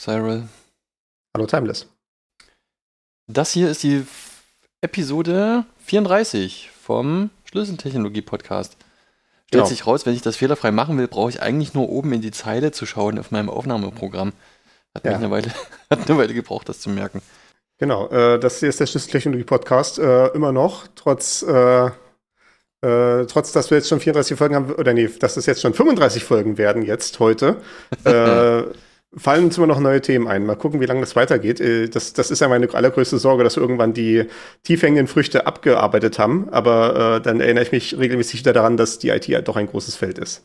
Cyril. Hallo Timeless. Das hier ist die Episode 34 vom Schlüsseltechnologie-Podcast. Stellt Genau. sich raus, wenn ich das fehlerfrei machen will, brauche ich eigentlich nur oben in die Zeile zu schauen auf meinem Aufnahmeprogramm. Hat, mich Ja. eine, Weile, hat eine Weile gebraucht, das zu merken. Genau, äh, das hier ist der Schlüsseltechnologie-Podcast. Äh, immer noch, trotz, äh, äh, trotz, dass wir jetzt schon 34 Folgen haben, oder nee, dass es jetzt schon 35 Folgen werden jetzt heute, äh, fallen uns immer noch neue Themen ein. Mal gucken, wie lange das weitergeht. Äh, das, das ist ja meine allergrößte Sorge, dass wir irgendwann die tiefhängenden Früchte abgearbeitet haben. Aber äh, dann erinnere ich mich regelmäßig wieder daran, dass die IT halt doch ein großes Feld ist.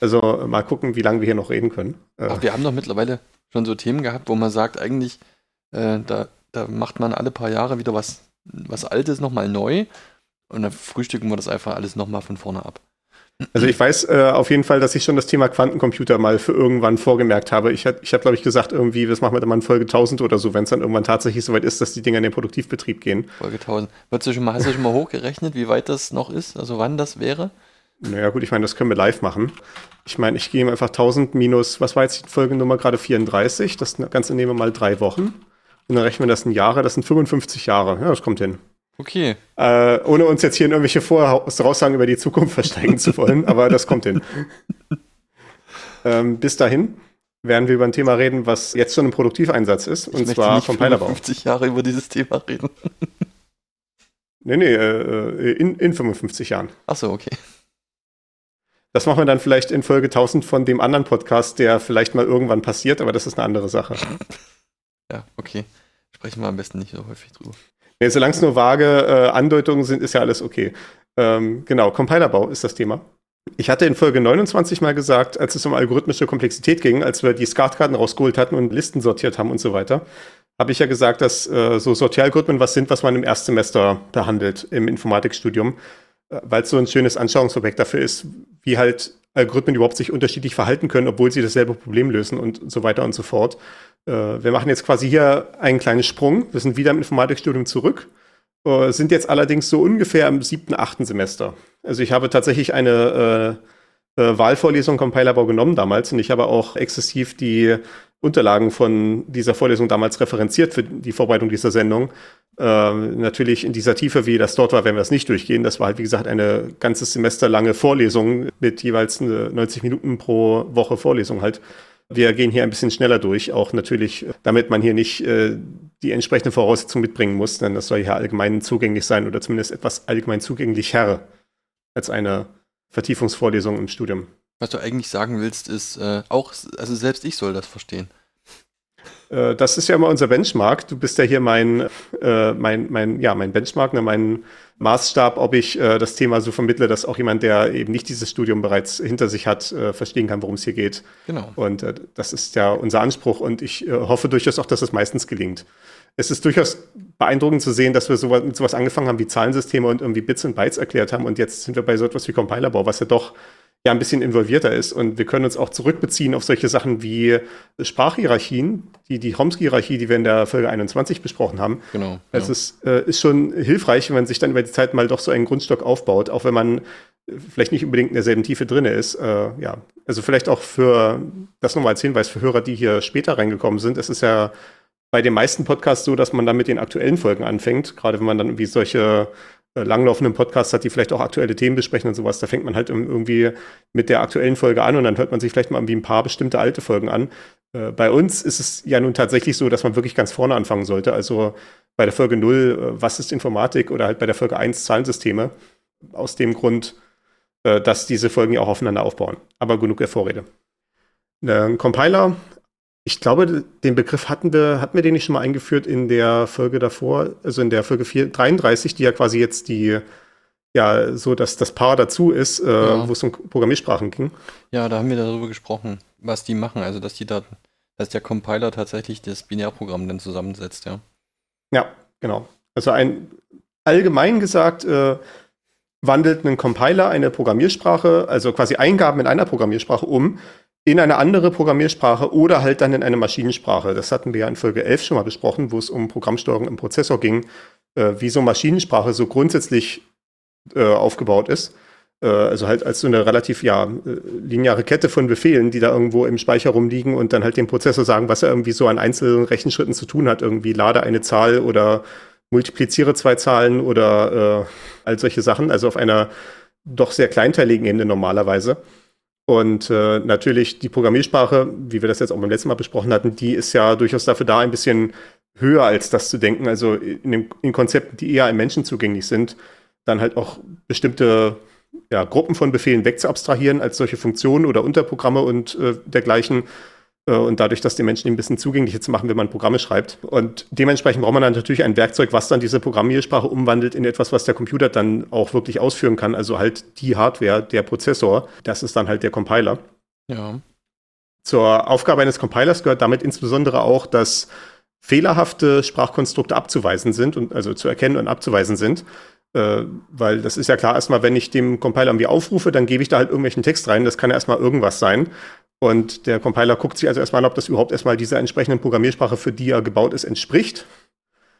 Also äh, mal gucken, wie lange wir hier noch reden können. Äh, Ach, wir haben doch mittlerweile schon so Themen gehabt, wo man sagt, eigentlich, äh, da, da macht man alle paar Jahre wieder was, was Altes nochmal neu und dann frühstücken wir das einfach alles nochmal von vorne ab. Also ich weiß äh, auf jeden Fall, dass ich schon das Thema Quantencomputer mal für irgendwann vorgemerkt habe. Ich, hab- ich habe, glaube ich, gesagt, irgendwie, das machen wir dann mal in Folge 1000 oder so, wenn es dann irgendwann tatsächlich soweit ist, dass die Dinger in den Produktivbetrieb gehen. Folge 1000. Würdest du schon mal, hast du schon mal hochgerechnet, wie weit das noch ist? Also wann das wäre? Naja gut, ich meine, das können wir live machen. Ich meine, ich gehe einfach 1000 minus, was war jetzt die Folgennummer gerade 34? Das Ganze nehmen wir mal drei Wochen. Und dann rechnen wir das in Jahre, das sind 55 Jahre. Ja, das kommt hin. Okay. Äh, ohne uns jetzt hier in irgendwelche Voraussagen über die Zukunft versteigen zu wollen, aber das kommt hin. ähm, bis dahin werden wir über ein Thema reden, was jetzt schon im Produktiveinsatz ist, Ich und zwar nicht Compilerbau. 50 Jahre über dieses Thema reden. Nee, nee, äh, in, in 55 Jahren. Achso, okay. Das machen wir dann vielleicht in Folge 1000 von dem anderen Podcast, der vielleicht mal irgendwann passiert, aber das ist eine andere Sache. Ja, okay. Sprechen wir am besten nicht so häufig drüber. Nee, solange es nur vage äh, Andeutungen sind, ist ja alles okay. Ähm, genau, Compilerbau ist das Thema. Ich hatte in Folge 29 mal gesagt, als es um algorithmische Komplexität ging, als wir die Skatkarten rausgeholt hatten und Listen sortiert haben und so weiter, habe ich ja gesagt, dass äh, so Sortieralgorithmen was sind, was man im Erstsemester behandelt im Informatikstudium, äh, weil es so ein schönes Anschauungsobjekt dafür ist, wie halt Algorithmen überhaupt sich unterschiedlich verhalten können, obwohl sie dasselbe Problem lösen und so weiter und so fort. Äh, wir machen jetzt quasi hier einen kleinen Sprung. Wir sind wieder im Informatikstudium zurück, äh, sind jetzt allerdings so ungefähr im siebten, achten Semester. Also ich habe tatsächlich eine äh, äh, Wahlvorlesung Compilerbau genommen damals und ich habe auch exzessiv die Unterlagen von dieser Vorlesung damals referenziert für die Vorbereitung dieser Sendung. Ähm, natürlich in dieser Tiefe, wie das dort war, werden wir das nicht durchgehen. Das war halt, wie gesagt, eine ganzes Semester lange Vorlesung mit jeweils äh, 90 Minuten pro Woche Vorlesung halt. Wir gehen hier ein bisschen schneller durch, auch natürlich, damit man hier nicht äh, die entsprechende Voraussetzung mitbringen muss, denn das soll hier allgemein zugänglich sein oder zumindest etwas allgemein zugänglicher als eine Vertiefungsvorlesung im Studium. Was du eigentlich sagen willst, ist äh, auch, also selbst ich soll das verstehen. Äh, das ist ja immer unser Benchmark. Du bist ja hier mein, äh, mein, mein, ja, mein Benchmark, ne, mein Maßstab, ob ich äh, das Thema so vermittle, dass auch jemand, der eben nicht dieses Studium bereits hinter sich hat, äh, verstehen kann, worum es hier geht. Genau. Und das ist ja unser Anspruch und ich hoffe durchaus auch, dass es meistens gelingt. Es ist durchaus beeindruckend zu sehen, dass wir sowas, mit sowas angefangen haben wie Zahlensysteme und irgendwie Bits und Bytes erklärt haben und jetzt sind wir bei so etwas wie Compilerbau, was ja doch ja ein bisschen involvierter ist und wir können uns auch zurückbeziehen auf solche Sachen wie Sprachhierarchien, die, die Chomsky-Hierarchie, die wir in der Folge 21 besprochen haben. Genau. Also genau. es äh, ist schon hilfreich, wenn man sich dann über die Zeit mal doch so einen Grundstock aufbaut, auch wenn man vielleicht nicht unbedingt in derselben Tiefe drin ist. Äh, ja, also vielleicht auch für das nochmal als Hinweis für Hörer, die hier später reingekommen sind. Es ist ja bei den meisten Podcasts so, dass man dann mit den aktuellen Folgen anfängt, gerade wenn man dann irgendwie solche langlaufenden Podcasts hat, die vielleicht auch aktuelle Themen besprechen und sowas, da fängt man halt irgendwie mit der aktuellen Folge an und dann hört man sich vielleicht mal irgendwie ein paar bestimmte alte Folgen an. Äh, bei uns ist es ja nun tatsächlich so, dass man wirklich ganz vorne anfangen sollte. Also bei der Folge 0, äh, was ist Informatik oder halt bei der Folge 1 Zahlensysteme. Aus dem Grund, äh, dass diese Folgen ja auch aufeinander aufbauen. Aber genug der Vorrede. Ein Compiler, ich glaube, den Begriff hatten wir, hatten wir den nicht schon mal eingeführt in der Folge davor, also in der Folge 4, 33, die ja quasi jetzt die, ja, so dass das Paar dazu ist, äh, Ja. wo es um Programmiersprachen ging. Ja, da haben wir darüber gesprochen, was die machen. Also, dass die da dass der Compiler tatsächlich das Binärprogramm dann zusammensetzt, ja. Ja, genau. Also ein allgemein gesagt äh, wandelt ein Compiler eine Programmiersprache, also quasi Eingaben in einer Programmiersprache um in eine andere Programmiersprache oder halt dann in eine Maschinensprache. Das hatten wir ja in Folge 11 schon mal besprochen, wo es um Programmsteuerung im Prozessor ging, äh, wie so Maschinensprache so grundsätzlich äh, aufgebaut ist. Äh, also halt als so eine relativ ja, äh, lineare Kette von Befehlen, die da irgendwo im Speicher rumliegen und dann halt dem Prozessor sagen, was er irgendwie so an einzelnen Rechenschritten zu tun hat. Irgendwie lade eine Zahl oder multipliziere zwei Zahlen oder äh, all solche Sachen. Also auf einer doch sehr kleinteiligen Ebene normalerweise. Und äh, natürlich die Programmiersprache, wie wir das jetzt auch beim letzten Mal besprochen hatten, die ist ja durchaus dafür da, ein bisschen höher als das zu denken. Also in, dem, in Konzepten, die eher im Menschen zugänglich sind, dann halt auch bestimmte ja, Gruppen von Befehlen wegzuabstrahieren als solche Funktionen oder Unterprogramme und äh, dergleichen und dadurch das den Menschen ein bisschen zugänglicher zu machen, wenn man Programme schreibt. Und dementsprechend braucht man dann natürlich ein Werkzeug, was dann diese Programmiersprache umwandelt in etwas, was der Computer dann auch wirklich ausführen kann. Also halt die Hardware, der Prozessor, das ist dann halt der Compiler. Ja. Zur Aufgabe eines Compilers gehört damit insbesondere auch, dass fehlerhafte Sprachkonstrukte abzuweisen sind und also zu erkennen und abzuweisen sind. Äh, weil das ist ja klar, erstmal, wenn ich dem Compiler irgendwie aufrufe, dann gebe ich da halt irgendwelchen Text rein. Das kann ja erstmal irgendwas sein. Und der Compiler guckt sich also erstmal an, ob das überhaupt erstmal dieser entsprechenden Programmiersprache, für die er gebaut ist, entspricht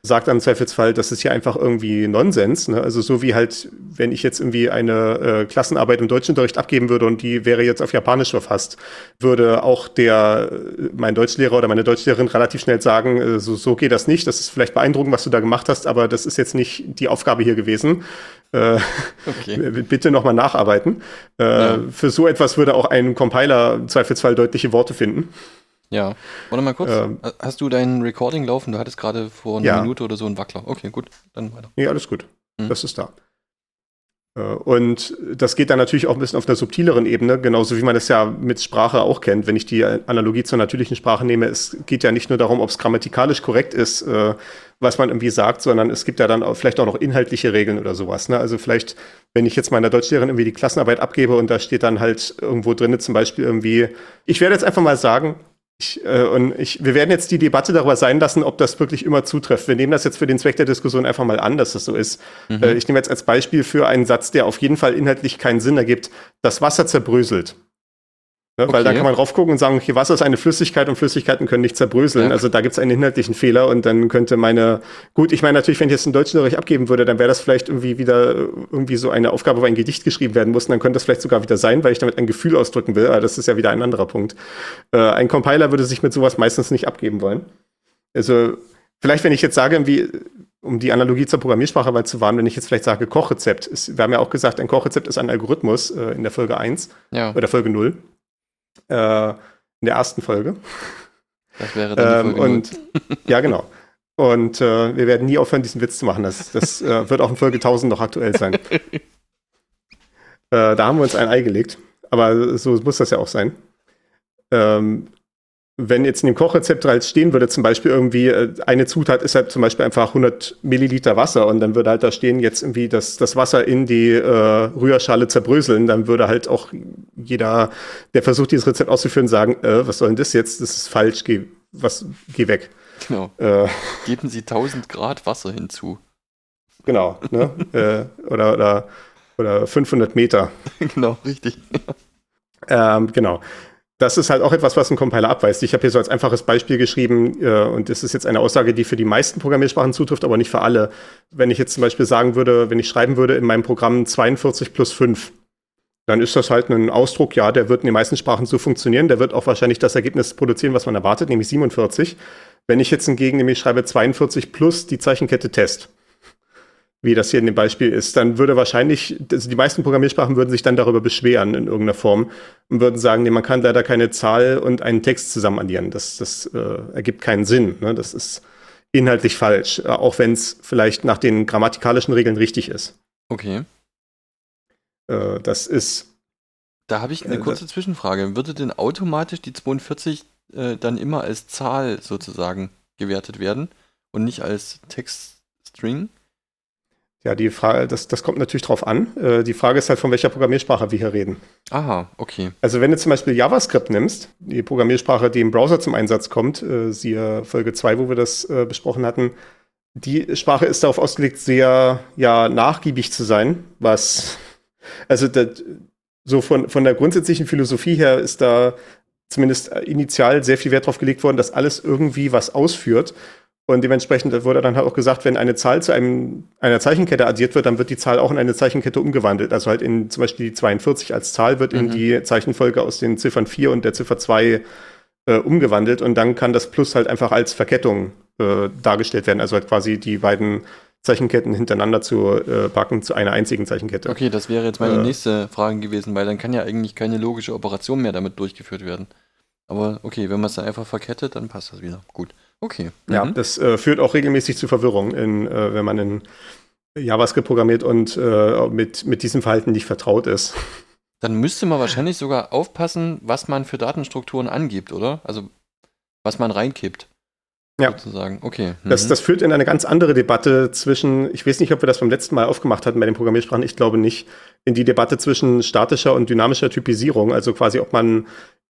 sagt dann im Zweifelsfall, das ist ja einfach irgendwie Nonsens. Ne? Also so wie halt, wenn ich jetzt irgendwie eine äh, Klassenarbeit im Deutschunterricht abgeben würde und die wäre jetzt auf Japanisch verfasst, würde auch der, äh, mein Deutschlehrer oder meine Deutschlehrerin relativ schnell sagen, äh, so, so geht das nicht. Das ist vielleicht beeindruckend, was du da gemacht hast, aber das ist jetzt nicht die Aufgabe hier gewesen. Äh, okay. bitte nochmal nacharbeiten. Äh, ja. Für so etwas würde auch ein Compiler im Zweifelsfall deutliche Worte finden. Ja. Warte mal kurz. Ähm, Hast du dein Recording laufen? Du hattest gerade vor einer ja. Minute oder so einen Wackler. Okay, gut. Dann weiter. Nee, alles gut. Mhm. Das ist da. Äh, und das geht dann natürlich auch ein bisschen auf einer subtileren Ebene, genauso wie man es ja mit Sprache auch kennt. Wenn ich die Analogie zur natürlichen Sprache nehme, es geht ja nicht nur darum, ob es grammatikalisch korrekt ist, äh, was man irgendwie sagt, sondern es gibt ja dann auch vielleicht auch noch inhaltliche Regeln oder sowas. Ne? Also vielleicht, wenn ich jetzt meiner Deutschlehrerin irgendwie die Klassenarbeit abgebe und da steht dann halt irgendwo drin zum Beispiel irgendwie, ich werde jetzt einfach mal sagen, ich, äh, und ich, wir werden jetzt die Debatte darüber sein lassen, ob das wirklich immer zutrifft. Wir nehmen das jetzt für den Zweck der Diskussion einfach mal an, dass das so ist. Mhm. Äh, ich nehme jetzt als Beispiel für einen Satz, der auf jeden Fall inhaltlich keinen Sinn ergibt. Das Wasser zerbröselt. Ne? Okay. Weil da kann man drauf gucken und sagen, okay, Wasser ist eine Flüssigkeit und Flüssigkeiten können nicht zerbröseln. Ja. Also da gibt es einen inhaltlichen Fehler und dann könnte meine, gut, ich meine natürlich, wenn ich jetzt einen deutschen Unterricht abgeben würde, dann wäre das vielleicht irgendwie wieder irgendwie so eine Aufgabe, wo ein Gedicht geschrieben werden muss. Und dann könnte das vielleicht sogar wieder sein, weil ich damit ein Gefühl ausdrücken will. Aber das ist ja wieder ein anderer Punkt. Äh, ein Compiler würde sich mit sowas meistens nicht abgeben wollen. Also vielleicht, wenn ich jetzt sage, wie, um die Analogie zur Programmiersprache mal zu wahren, wenn ich jetzt vielleicht sage Kochrezept. Ist, wir haben ja auch gesagt, ein Kochrezept ist ein Algorithmus äh, in der Folge 1 ja. oder Folge 0 äh, in der ersten Folge. Das wäre dann ähm, und, Ja, genau. Und äh, wir werden nie aufhören, diesen Witz zu machen. Das, das äh, wird auch in Folge 1000 noch aktuell sein. äh, da haben wir uns ein Ei gelegt. Aber so muss das ja auch sein. Ähm, wenn jetzt in dem Kochrezept halt stehen würde, zum Beispiel irgendwie, äh, eine Zutat ist halt zum Beispiel einfach 100 Milliliter Wasser und dann würde halt da stehen, jetzt irgendwie das, das Wasser in die äh, Rührschale zerbröseln, dann würde halt auch jeder, der versucht, dieses Rezept auszuführen, sagen, äh, was soll denn das jetzt? Das ist falsch, geh, was, geh weg. Genau. Äh, Geben Sie 1000 Grad Wasser hinzu. Genau, ne? äh, oder, oder, oder 500 Meter. genau, richtig. ähm, genau das ist halt auch etwas, was ein Compiler abweist. Ich habe hier so als einfaches Beispiel geschrieben, äh, und das ist jetzt eine Aussage, die für die meisten Programmiersprachen zutrifft, aber nicht für alle. Wenn ich jetzt zum Beispiel sagen würde, wenn ich schreiben würde in meinem Programm 42 plus 5, dann ist das halt ein Ausdruck, ja, der wird in den meisten Sprachen so funktionieren, der wird auch wahrscheinlich das Ergebnis produzieren, was man erwartet, nämlich 47. Wenn ich jetzt hingegen nämlich schreibe 42 plus die Zeichenkette Test, wie das hier in dem Beispiel ist, dann würde wahrscheinlich, also die meisten Programmiersprachen würden sich dann darüber beschweren in irgendeiner Form und würden sagen, nee, man kann leider keine Zahl und einen Text zusammen addieren. Das, das äh, ergibt keinen Sinn. Ne? Das ist inhaltlich falsch, äh, auch wenn es vielleicht nach den grammatikalischen Regeln richtig ist. Okay. Äh, das ist. Da habe ich eine äh, kurze Zwischenfrage. Würde denn automatisch die 42 äh, dann immer als Zahl sozusagen gewertet werden und nicht als Textstring? Ja, die Frage, das, das kommt natürlich drauf an. Äh, die Frage ist halt, von welcher Programmiersprache wir hier reden. Aha, okay. Also wenn du zum Beispiel JavaScript nimmst, die Programmiersprache, die im Browser zum Einsatz kommt, äh, siehe Folge 2, wo wir das äh, besprochen hatten, die Sprache ist darauf ausgelegt, sehr ja, nachgiebig zu sein, was, also das, so von, von der grundsätzlichen Philosophie her ist da zumindest initial sehr viel Wert drauf gelegt worden, dass alles irgendwie was ausführt. Und dementsprechend wurde dann halt auch gesagt, wenn eine Zahl zu einem, einer Zeichenkette addiert wird, dann wird die Zahl auch in eine Zeichenkette umgewandelt. Also halt in zum Beispiel die 42 als Zahl wird mhm. in die Zeichenfolge aus den Ziffern 4 und der Ziffer 2 äh, umgewandelt und dann kann das Plus halt einfach als Verkettung äh, dargestellt werden. Also halt quasi die beiden Zeichenketten hintereinander zu äh, packen zu einer einzigen Zeichenkette. Okay, das wäre jetzt meine äh. nächste Frage gewesen, weil dann kann ja eigentlich keine logische Operation mehr damit durchgeführt werden. Aber okay, wenn man es dann einfach verkettet, dann passt das wieder. Gut. Okay. Ja, mhm. das äh, führt auch regelmäßig zu Verwirrung, in, äh, wenn man in JavaScript programmiert und äh, mit, mit diesem Verhalten nicht vertraut ist. Dann müsste man wahrscheinlich sogar aufpassen, was man für Datenstrukturen angibt, oder? Also was man reinkippt. Ja. Sozusagen. Okay. Mhm. Das, das führt in eine ganz andere Debatte zwischen, ich weiß nicht, ob wir das beim letzten Mal aufgemacht hatten bei den Programmiersprachen, ich glaube nicht, in die Debatte zwischen statischer und dynamischer Typisierung, also quasi, ob man,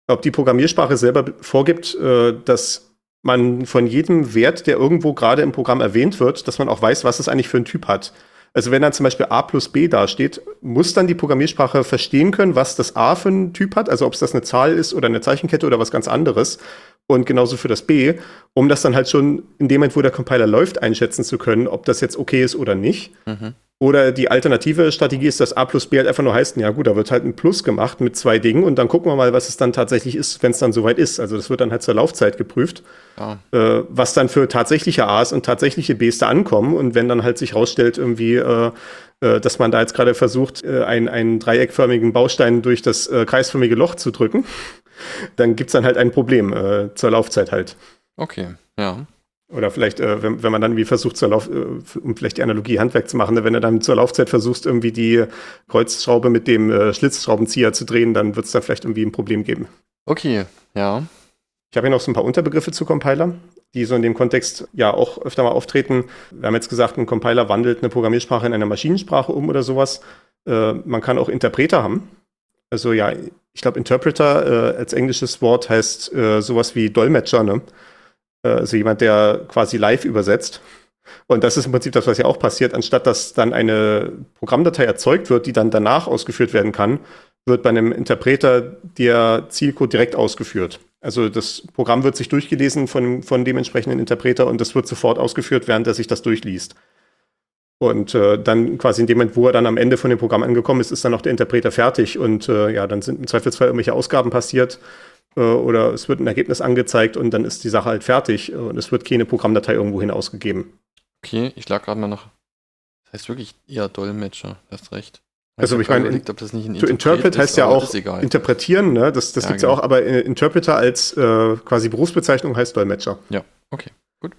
ob die Programmiersprache selber vorgibt, äh, dass man von jedem Wert, der irgendwo gerade im Programm erwähnt wird, dass man auch weiß, was es eigentlich für einen Typ hat. Also wenn dann zum Beispiel a plus b dasteht, muss dann die Programmiersprache verstehen können, was das a für einen Typ hat, also ob es das eine Zahl ist oder eine Zeichenkette oder was ganz anderes. Und genauso für das b, um das dann halt schon in dem Moment, wo der Compiler läuft, einschätzen zu können, ob das jetzt okay ist oder nicht. Mhm. Oder die alternative Strategie ist, dass A plus B halt einfach nur heißt, ja gut, da wird halt ein Plus gemacht mit zwei Dingen und dann gucken wir mal, was es dann tatsächlich ist, wenn es dann soweit ist. Also das wird dann halt zur Laufzeit geprüft, ja. äh, was dann für tatsächliche A's und tatsächliche B's da ankommen. Und wenn dann halt sich rausstellt, irgendwie, äh, äh, dass man da jetzt gerade versucht, äh, einen, einen dreieckförmigen Baustein durch das äh, kreisförmige Loch zu drücken, dann gibt's dann halt ein Problem äh, zur Laufzeit halt. Okay, ja. Oder vielleicht, äh, wenn, wenn man dann wie versucht, zur Lauf, äh, um vielleicht die Analogie Handwerk zu machen, ne? wenn du dann zur Laufzeit versuchst, irgendwie die Kreuzschraube mit dem äh, Schlitzschraubenzieher zu drehen, dann wird es da vielleicht irgendwie ein Problem geben. Okay, ja. Ich habe hier noch so ein paar Unterbegriffe zu Compiler, die so in dem Kontext ja auch öfter mal auftreten. Wir haben jetzt gesagt, ein Compiler wandelt eine Programmiersprache in eine Maschinensprache um oder sowas. Äh, man kann auch Interpreter haben. Also ja, ich glaube, Interpreter äh, als englisches Wort heißt äh, sowas wie Dolmetscher, ne? Also jemand, der quasi live übersetzt. Und das ist im Prinzip das, was ja auch passiert. Anstatt dass dann eine Programmdatei erzeugt wird, die dann danach ausgeführt werden kann, wird bei einem Interpreter der Zielcode direkt ausgeführt. Also das Programm wird sich durchgelesen von, von dem entsprechenden Interpreter und das wird sofort ausgeführt, während er sich das durchliest. Und äh, dann quasi in dem Moment, wo er dann am Ende von dem Programm angekommen ist, ist dann auch der Interpreter fertig und äh, ja, dann sind im Zweifelsfall irgendwelche Ausgaben passiert äh, oder es wird ein Ergebnis angezeigt und dann ist die Sache halt fertig und es wird keine Programmdatei irgendwo hin ausgegeben. Okay, ich lag gerade mal nach. Das heißt wirklich eher Dolmetscher, hast recht. Also ich, meine, überlegt, ob das nicht ein to interpret ist, heißt ja auch interpretieren, ne? Das, das ja, gibt's ja genau. auch, aber Interpreter als äh, quasi Berufsbezeichnung heißt Dolmetscher. Ja, okay, gut.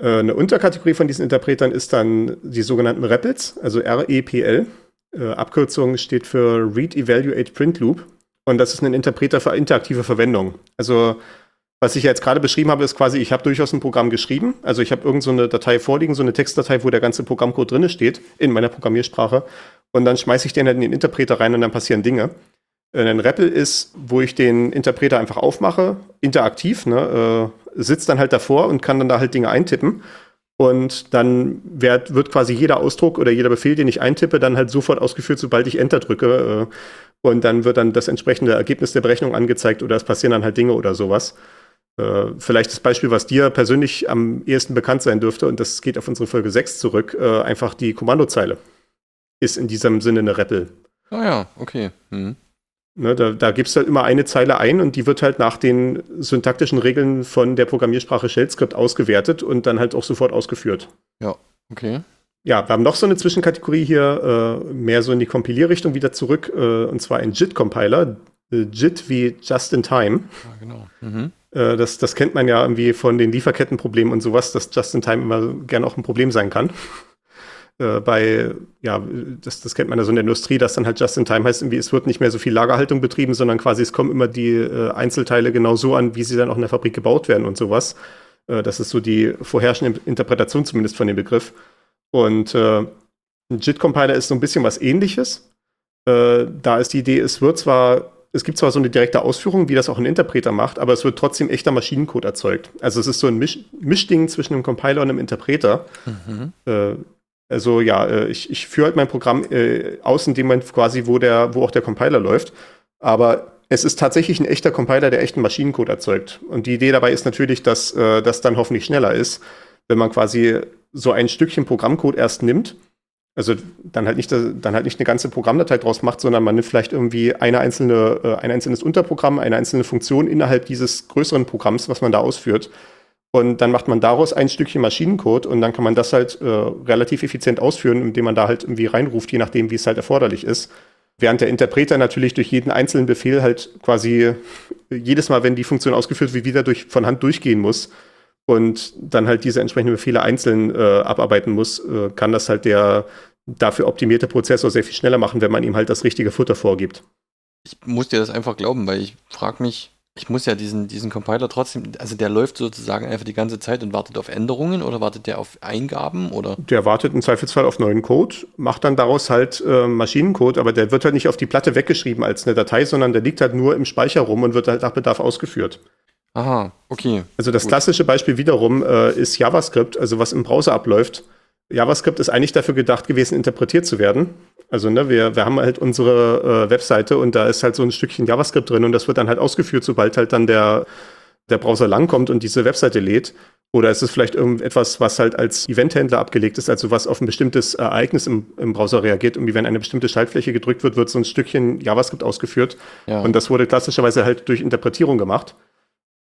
Äh, eine Unterkategorie von diesen Interpretern ist dann die sogenannten REPLs, also REPL. Äh, Abkürzung steht für Read Evaluate Print Loop. Und das ist ein Interpreter für interaktive Verwendung. Also was ich jetzt gerade beschrieben habe, ist quasi, ich habe durchaus ein Programm geschrieben. Also ich habe irgendeine so Datei vorliegen, so eine Textdatei, wo der ganze Programmcode drin steht, in meiner Programmiersprache. Und dann schmeiße ich den halt in den Interpreter rein und dann passieren Dinge. Äh, ein REPL ist, wo ich den Interpreter einfach aufmache, interaktiv, ne, äh, sitzt dann halt davor und kann dann da halt Dinge eintippen. Und dann wird, wird quasi jeder Ausdruck oder jeder Befehl, den ich eintippe, dann halt sofort ausgeführt, sobald ich Enter drücke. Äh, und dann wird dann das entsprechende Ergebnis der Berechnung angezeigt oder es passieren dann halt Dinge oder sowas. Äh, vielleicht das Beispiel, was dir persönlich am ehesten bekannt sein dürfte, und das geht auf unsere Folge 6 zurück, äh, einfach die Kommandozeile ist in diesem Sinne eine REPL. Ah ja, okay. Mhm. Ne, da, da gibst du halt immer eine Zeile ein und die wird halt nach den syntaktischen Regeln von der Programmiersprache Shell-Script ausgewertet und dann halt auch sofort ausgeführt. Ja, okay. Ja, wir haben noch so eine Zwischenkategorie hier, äh, mehr so in die Kompilierrichtung wieder zurück, äh, und zwar ein JIT-Compiler. Äh, JIT wie Just in Time. Ja, genau. Mhm. Äh, das, das kennt man ja irgendwie von den Lieferkettenproblemen und sowas, dass Just in Time immer gerne auch ein Problem sein kann. Äh, bei, ja, das, das kennt man ja so in der Industrie, dass dann halt Just in Time heißt, irgendwie, es wird nicht mehr so viel Lagerhaltung betrieben, sondern quasi es kommen immer die äh, Einzelteile genau so an, wie sie dann auch in der Fabrik gebaut werden und sowas. das ist so die vorherrschende Interpretation zumindest von dem Begriff. Und äh, Ein JIT-Compiler ist so ein bisschen was ähnliches. Äh, da ist die Idee, es wird zwar, es gibt zwar so eine direkte Ausführung, wie das auch ein Interpreter macht, aber es wird trotzdem echter Maschinencode erzeugt. Also es ist so ein Misch Mischding zwischen einem Compiler und einem Interpreter. Mhm. Äh, also ja, äh, ich, ich führe halt mein Programm äh, aus in dem Moment quasi, wo, der, wo auch der Compiler läuft. Aber es ist tatsächlich ein echter Compiler, der echten Maschinencode erzeugt. Und die Idee dabei ist natürlich, dass äh, das dann hoffentlich schneller ist, wenn man quasi so ein Stückchen Programmcode erst nimmt. Also dann halt nicht, dann halt nicht eine ganze Programmdatei draus macht, sondern man nimmt vielleicht irgendwie eine einzelne, äh, ein einzelnes Unterprogramm, eine einzelne Funktion innerhalb dieses größeren Programms, was man da ausführt. Und dann macht man daraus ein Stückchen Maschinencode und dann kann man das halt äh, relativ effizient ausführen, indem man da halt irgendwie reinruft, je nachdem, wie es halt erforderlich ist. Während der Interpreter natürlich durch jeden einzelnen Befehl halt quasi jedes Mal, wenn die Funktion ausgeführt wird, wieder durch, von Hand durchgehen muss und dann halt diese entsprechenden Befehle einzeln äh, abarbeiten muss, äh, kann das halt der dafür optimierte Prozessor sehr viel schneller machen, wenn man ihm halt das richtige Futter vorgibt. Ich muss dir das einfach glauben, weil ich frage mich, ich muss ja diesen, diesen Compiler trotzdem, also der läuft sozusagen einfach die ganze Zeit und wartet auf Änderungen oder wartet der auf Eingaben oder? Der wartet im Zweifelsfall auf neuen Code, macht dann daraus halt äh, Maschinencode, aber der wird halt nicht auf die Platte weggeschrieben als eine Datei, sondern der liegt halt nur im Speicher rum und wird halt nach Bedarf ausgeführt. Aha, okay. Also das gut. klassische Beispiel wiederum äh, ist JavaScript, also was im Browser abläuft. JavaScript ist eigentlich dafür gedacht gewesen, interpretiert zu werden. Also ne, wir, wir haben halt unsere äh, Webseite und da ist halt so ein Stückchen JavaScript drin und das wird dann halt ausgeführt, sobald halt dann der, der Browser langkommt und diese Webseite lädt. Oder ist es vielleicht irgendetwas, was halt als Eventhändler abgelegt ist, also was auf ein bestimmtes Ereignis im, im Browser reagiert. Irgendwie, wenn eine bestimmte Schaltfläche gedrückt wird, wird so ein Stückchen JavaScript ausgeführt. Ja. Und das wurde klassischerweise halt durch Interpretierung gemacht.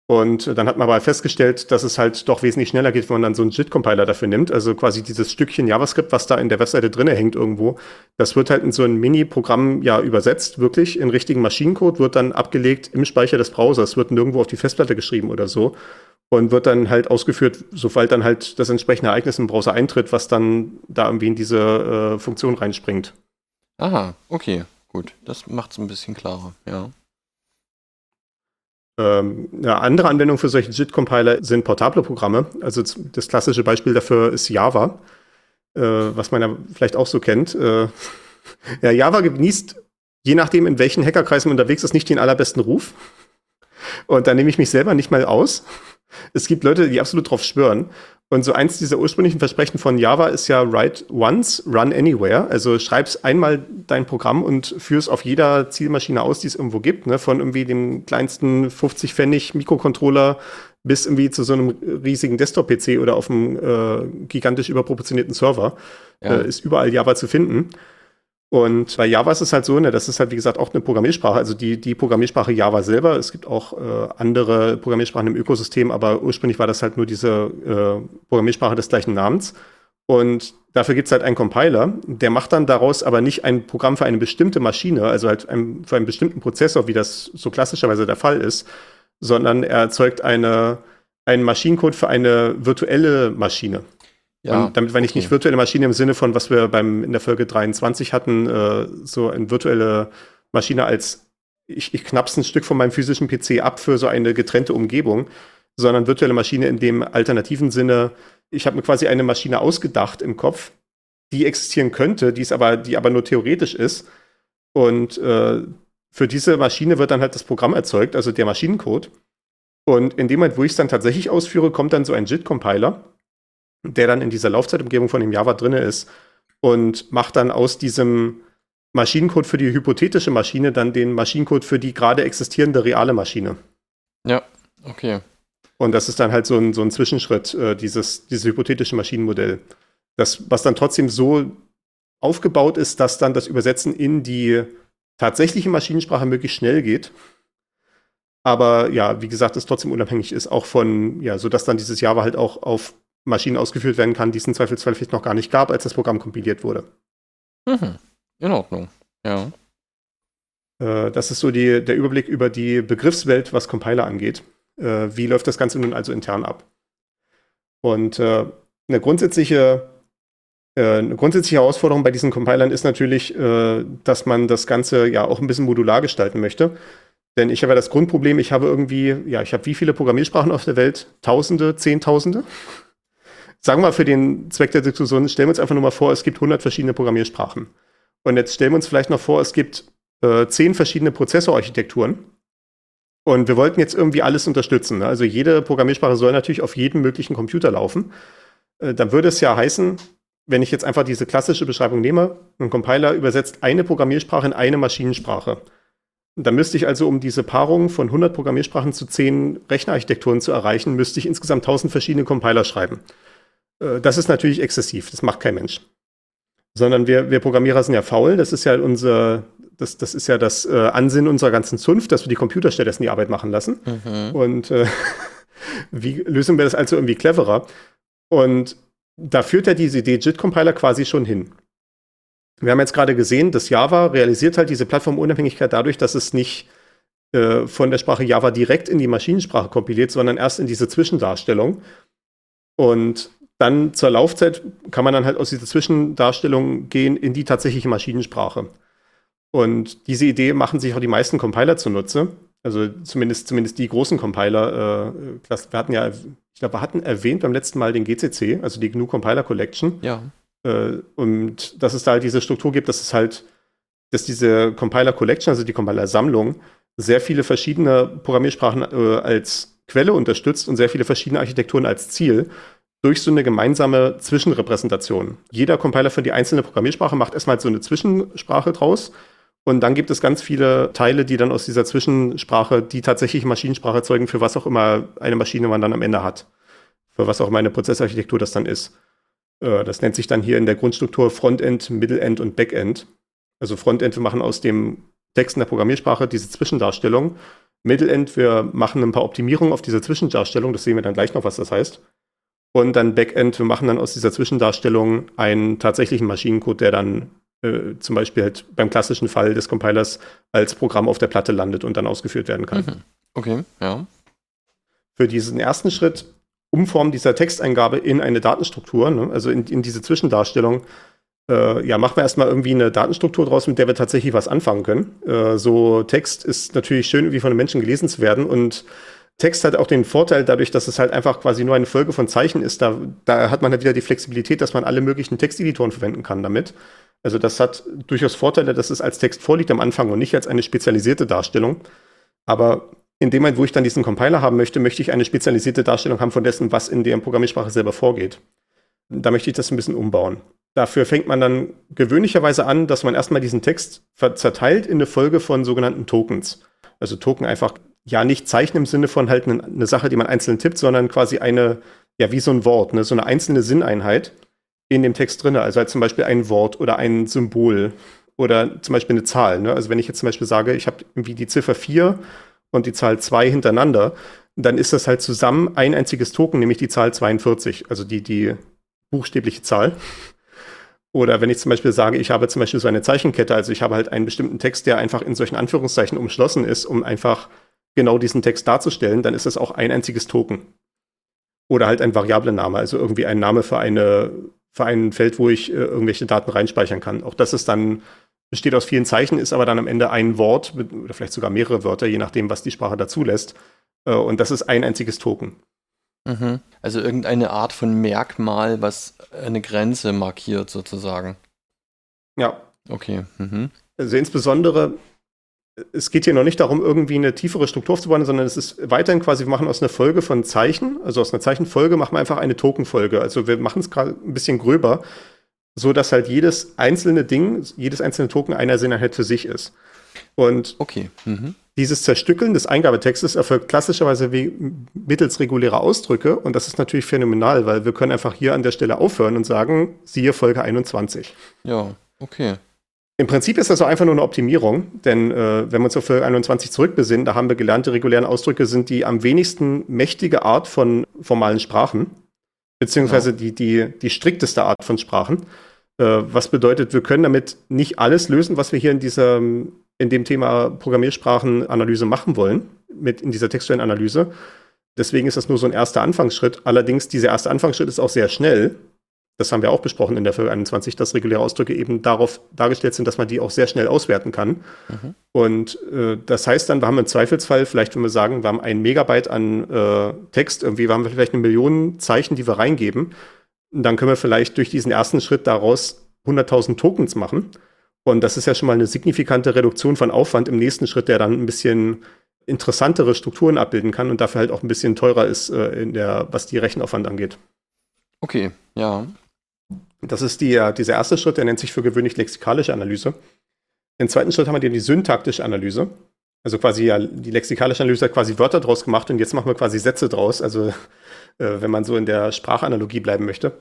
Und dann hat man aber festgestellt, dass es halt doch wesentlich schneller geht, wenn man dann so einen JIT-Compiler dafür nimmt. Also quasi dieses Stückchen JavaScript, was da in der Webseite drinne hängt irgendwo, das wird halt in so ein Mini-Programm ja übersetzt, wirklich in richtigen Maschinencode, wird dann abgelegt im Speicher des Browsers, wird nirgendwo auf die Festplatte geschrieben oder so und wird dann halt ausgeführt, sobald dann halt das entsprechende Ereignis im Browser eintritt, was dann da irgendwie in diese äh, Funktion reinspringt. Aha, okay, gut. Das macht es ein bisschen klarer, ja. Ähm, eine andere Anwendung für solche JIT-Compiler sind portable Programme. Also das klassische Beispiel dafür ist Java, äh, was man ja vielleicht auch so kennt. Äh, ja, Java genießt, je nachdem, in welchen Hackerkreisen unterwegs ist, nicht den allerbesten Ruf. Und da nehme ich mich selber nicht mal aus. Es gibt Leute, die absolut drauf schwören. Und so eins dieser ursprünglichen Versprechen von Java ist ja Write once, run anywhere. Also schreib's einmal dein Programm und führ's auf jeder Zielmaschine aus, die es irgendwo gibt. Ne? Von irgendwie dem kleinsten 50 Pfennig Mikrocontroller bis irgendwie zu so einem riesigen Desktop-PC oder auf einem äh, gigantisch überproportionierten Server. Ja. Äh, ist überall Java zu finden. Und bei Java ist es halt so, ne, das ist halt wie gesagt auch eine Programmiersprache, also die, die Programmiersprache Java selber. Es gibt auch äh, andere Programmiersprachen im Ökosystem, aber ursprünglich war das halt nur diese äh, Programmiersprache des gleichen Namens. Und dafür gibt es halt einen Compiler, der macht dann daraus aber nicht ein Programm für eine bestimmte Maschine, also halt ein, für einen bestimmten Prozessor, wie das so klassischerweise der Fall ist, sondern er erzeugt eine, einen Maschinencode für eine virtuelle Maschine. Ja, und damit meine ich okay. nicht virtuelle Maschine im Sinne von, was wir beim, in der Folge 23 hatten, äh, so eine virtuelle Maschine als ich, ich knapp's ein Stück von meinem physischen PC ab für so eine getrennte Umgebung, sondern virtuelle Maschine in dem alternativen Sinne, ich habe mir quasi eine Maschine ausgedacht im Kopf, die existieren könnte, die ist aber, die aber nur theoretisch ist. Und äh, für diese Maschine wird dann halt das Programm erzeugt, also der Maschinencode. Und in dem Moment, wo ich es dann tatsächlich ausführe, kommt dann so ein JIT-Compiler der dann in dieser Laufzeitumgebung von dem Java drin ist und macht dann aus diesem Maschinencode für die hypothetische Maschine dann den Maschinencode für die gerade existierende reale Maschine. Ja, okay. Und das ist dann halt so ein, so ein Zwischenschritt, äh, dieses, dieses hypothetische Maschinenmodell. Das, was dann trotzdem so aufgebaut ist, dass dann das Übersetzen in die tatsächliche Maschinensprache möglichst schnell geht. Aber ja, wie gesagt, es trotzdem unabhängig ist, auch von, ja, sodass dann dieses Java halt auch auf Maschinen ausgeführt werden kann, die es im Zweifelsfall vielleicht noch gar nicht gab, als das Programm kompiliert wurde. Mhm. In Ordnung, ja. Äh, das ist so die, der Überblick über die Begriffswelt, was Compiler angeht. Äh, wie läuft das Ganze nun also intern ab? Und äh, eine grundsätzliche äh, eine grundsätzliche Herausforderung bei diesen Compilern ist natürlich, äh, dass man das Ganze ja auch ein bisschen modular gestalten möchte. Denn ich habe ja das Grundproblem, ich habe irgendwie, ja, ich habe wie viele Programmiersprachen auf der Welt? Tausende, Zehntausende? Sagen wir mal für den Zweck der Diskussion, stellen wir uns einfach nur mal vor, es gibt 100 verschiedene Programmiersprachen. Und jetzt stellen wir uns vielleicht noch vor, es gibt äh, 10 verschiedene Prozessorarchitekturen. Und wir wollten jetzt irgendwie alles unterstützen. Ne? Also jede Programmiersprache soll natürlich auf jedem möglichen Computer laufen. Äh, dann würde es ja heißen, wenn ich jetzt einfach diese klassische Beschreibung nehme, ein Compiler übersetzt eine Programmiersprache in eine Maschinensprache. Dann müsste ich also, um diese Paarung von 100 Programmiersprachen zu 10 Rechnerarchitekturen zu erreichen, müsste ich insgesamt 1000 verschiedene Compiler schreiben. Äh, das ist natürlich exzessiv, das macht kein Mensch. Sondern wir, wir Programmierer sind ja faul, das ist ja unser, das, das ist ja das äh, Ansinnen unserer ganzen Zunft, dass wir die Computer stattdessen die Arbeit machen lassen. Mhm. Und äh, wie lösen wir das also irgendwie cleverer? Und da führt ja diese Idee JIT-Compiler quasi schon hin. Wir haben jetzt gerade gesehen, dass Java realisiert halt diese Plattformunabhängigkeit dadurch, dass es nicht äh, von der Sprache Java direkt in die Maschinensprache kompiliert, sondern erst in diese Zwischendarstellung. Und dann zur Laufzeit kann man dann halt aus dieser Zwischendarstellung gehen in die tatsächliche Maschinensprache. Und diese Idee machen sich auch die meisten Compiler zunutze. Also zumindest, zumindest die großen Compiler. Äh, wir hatten ja, ich glaube, wir hatten erwähnt beim letzten Mal den GCC, also die GNU Compiler Collection. Ja. Äh, und dass es da halt diese Struktur gibt, dass es halt, dass diese Compiler Collection, also die Compiler Sammlung, sehr viele verschiedene Programmiersprachen äh, als Quelle unterstützt und sehr viele verschiedene Architekturen als Ziel durch so eine gemeinsame Zwischenrepräsentation. Jeder Compiler für die einzelne Programmiersprache macht erstmal so eine Zwischensprache draus. Und dann gibt es ganz viele Teile, die dann aus dieser Zwischensprache die tatsächliche Maschinensprache erzeugen, für was auch immer eine Maschine man dann am Ende hat. Für was auch immer eine Prozessarchitektur das dann ist. Äh, das nennt sich dann hier in der Grundstruktur Frontend, Middle-End und Backend. Also Frontend, wir machen aus dem Text in der Programmiersprache diese Zwischendarstellung. Middle-End, wir machen ein paar Optimierungen auf diese Zwischendarstellung. Das sehen wir dann gleich noch, was das heißt. Und dann Backend, wir machen dann aus dieser Zwischendarstellung einen tatsächlichen Maschinencode, der dann äh, zum Beispiel halt beim klassischen Fall des Compilers als Programm auf der Platte landet und dann ausgeführt werden kann. Mhm. Okay, ja. Für diesen ersten Schritt, Umformen dieser Texteingabe in eine Datenstruktur, ne, also in, in, diese Zwischendarstellung, äh, ja, machen wir erstmal irgendwie eine Datenstruktur draus, mit der wir tatsächlich was anfangen können. Äh, so Text ist natürlich schön, irgendwie von den Menschen gelesen zu werden und Text hat auch den Vorteil dadurch, dass es halt einfach quasi nur eine Folge von Zeichen ist. Da, da hat man halt wieder die Flexibilität, dass man alle möglichen Texteditoren verwenden kann damit. Also das hat durchaus Vorteile, dass es als Text vorliegt am Anfang und nicht als eine spezialisierte Darstellung. Aber in dem Moment, wo ich dann diesen Compiler haben möchte, möchte ich eine spezialisierte Darstellung haben von dessen, was in der Programmiersprache selber vorgeht. Da möchte ich das ein bisschen umbauen. Dafür fängt man dann gewöhnlicherweise an, dass man erstmal diesen Text zerteilt in eine Folge von sogenannten Tokens. Also Token einfach ja nicht Zeichen im Sinne von halt eine, eine, Sache, die man einzeln tippt, sondern quasi eine, ja, wie so ein Wort, ne, so eine einzelne Sinneinheit in dem Text drin. Also halt zum Beispiel ein Wort oder ein Symbol oder zum Beispiel eine Zahl. Ne? Also wenn ich jetzt zum Beispiel sage, ich habe irgendwie die Ziffer 4 und die Zahl 2 hintereinander, dann ist das halt zusammen ein einziges Token, nämlich die Zahl 42, also die, die buchstäbliche Zahl. Oder wenn ich zum Beispiel sage, ich habe zum Beispiel so eine Zeichenkette, also ich habe halt einen bestimmten Text, der einfach in solchen Anführungszeichen umschlossen ist, um einfach genau diesen Text darzustellen, dann ist das auch ein einziges Token. Oder halt ein Variablename, also irgendwie ein Name für, eine, für ein Feld, wo ich äh, irgendwelche Daten reinspeichern kann. Auch das ist dann, besteht aus vielen Zeichen, ist aber dann am Ende ein Wort oder vielleicht sogar mehrere Wörter, je nachdem, was die Sprache dazu lässt. Äh, und das ist ein einziges Token. Mhm. Also irgendeine Art von Merkmal, was eine Grenze markiert, sozusagen. Ja. Okay. Mhm. Also insbesondere es geht hier noch nicht darum, irgendwie eine tiefere Struktur aufzubauen, sondern es ist weiterhin quasi, wir machen aus einer Folge von Zeichen, also aus einer Zeichenfolge machen wir einfach eine Tokenfolge. Also wir machen es gerade ein bisschen gröber, so dass halt jedes einzelne Ding, jedes einzelne Token einer Sinneinheit für sich ist. Und okay. Mhm. dieses Zerstückeln des Eingabetextes erfolgt klassischerweise wie mittels regulärer Ausdrücke und das ist natürlich phänomenal, weil wir können einfach hier an der Stelle aufhören und sagen, siehe Folge 21. Ja, okay. Im Prinzip ist das auch einfach nur eine Optimierung, denn äh, wenn wir uns auf Folge 21 zurückbesinnen, da haben wir gelernt, die regulären Ausdrücke sind die am wenigsten mächtige Art von formalen Sprachen, beziehungsweise genau. die, die, die strikteste Art von Sprachen. Äh, was bedeutet, wir können damit nicht alles lösen, was wir hier in dieser, in dem Thema Programmiersprachenanalyse machen wollen, mit in dieser textuellen Analyse. Deswegen ist das nur so ein erster Anfangsschritt. Allerdings, dieser erste Anfangsschritt ist auch sehr schnell, das haben wir auch besprochen in der Folge 21, dass reguläre Ausdrücke eben darauf dargestellt sind, dass man die auch sehr schnell auswerten kann. Mhm. Und äh, das heißt dann, wir haben im Zweifelsfall, vielleicht wenn wir sagen, wir haben ein Megabyte an äh, Text, irgendwie haben wir vielleicht eine Million Zeichen, die wir reingeben, dann können wir vielleicht durch diesen ersten Schritt daraus 100.000 Tokens machen. Und das ist ja schon mal eine signifikante Reduktion von Aufwand im nächsten Schritt, der dann ein bisschen interessantere Strukturen abbilden kann und dafür halt auch ein bisschen teurer ist, äh, in der, was die Rechenaufwand angeht. Okay, ja. Das ist die, äh, dieser erste Schritt, der nennt sich für gewöhnlich lexikalische Analyse. Im zweiten Schritt haben wir die syntaktische Analyse. Also quasi ja, die lexikalische Analyse hat quasi Wörter draus gemacht und jetzt machen wir quasi Sätze draus. Also äh, wenn man so in der Sprachanalogie bleiben möchte.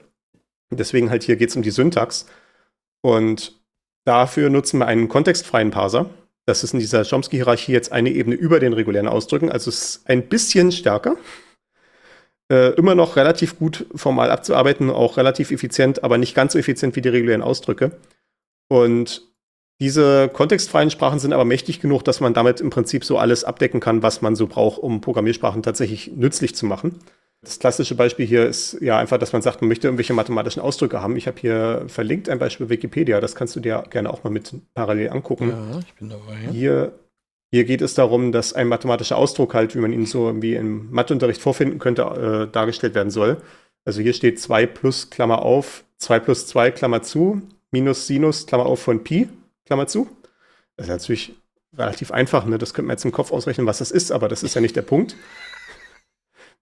Deswegen halt hier geht es um die Syntax. Und dafür nutzen wir einen kontextfreien Parser. Das ist in dieser Chomsky-Hierarchie jetzt eine Ebene über den regulären Ausdrücken. Also es ist ein bisschen stärker. Äh, immer noch relativ gut formal abzuarbeiten, auch relativ effizient, aber nicht ganz so effizient wie die regulären Ausdrücke. Und diese kontextfreien Sprachen sind aber mächtig genug, dass man damit im Prinzip so alles abdecken kann, was man so braucht, um Programmiersprachen tatsächlich nützlich zu machen. Das klassische Beispiel hier ist ja einfach, dass man sagt, man möchte irgendwelche mathematischen Ausdrücke haben. Ich habe hier verlinkt ein Beispiel Wikipedia, das kannst du dir gerne auch mal mit parallel angucken. Ja, ich bin dabei. Hier, hier geht es darum, dass ein mathematischer Ausdruck halt, wie man ihn so irgendwie im Matheunterricht vorfinden könnte, äh, dargestellt werden soll. Also hier steht 2 plus Klammer auf, 2 plus 2 Klammer zu, minus Sinus Klammer auf von Pi, Klammer zu. Das ist natürlich relativ einfach, ne? Das könnte man jetzt im Kopf ausrechnen, was das ist, aber das ist ja nicht der Punkt.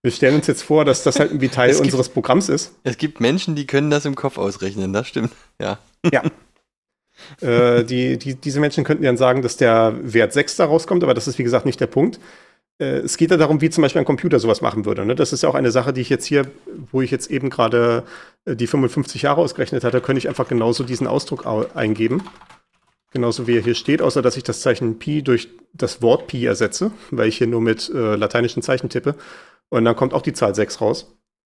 Wir stellen uns jetzt vor, dass das halt irgendwie Teil gibt- unseres Programms ist. Es gibt Menschen, die können das im Kopf ausrechnen, das stimmt. Ja. Ja. äh, die, die, diese Menschen könnten dann sagen, dass der Wert 6 da rauskommt, aber das ist wie gesagt nicht der Punkt. Äh, es geht ja darum, wie zum Beispiel ein Computer sowas machen würde. Ne? Das ist ja auch eine Sache, die ich jetzt hier, wo ich jetzt eben gerade äh, die 55 Jahre ausgerechnet hatte, könnte ich einfach genauso diesen Ausdruck au- eingeben. Genauso wie er hier steht, außer dass ich das Zeichen Pi durch das Wort Pi ersetze, weil ich hier nur mit äh, lateinischen Zeichen tippe. Und dann kommt auch die Zahl 6 raus.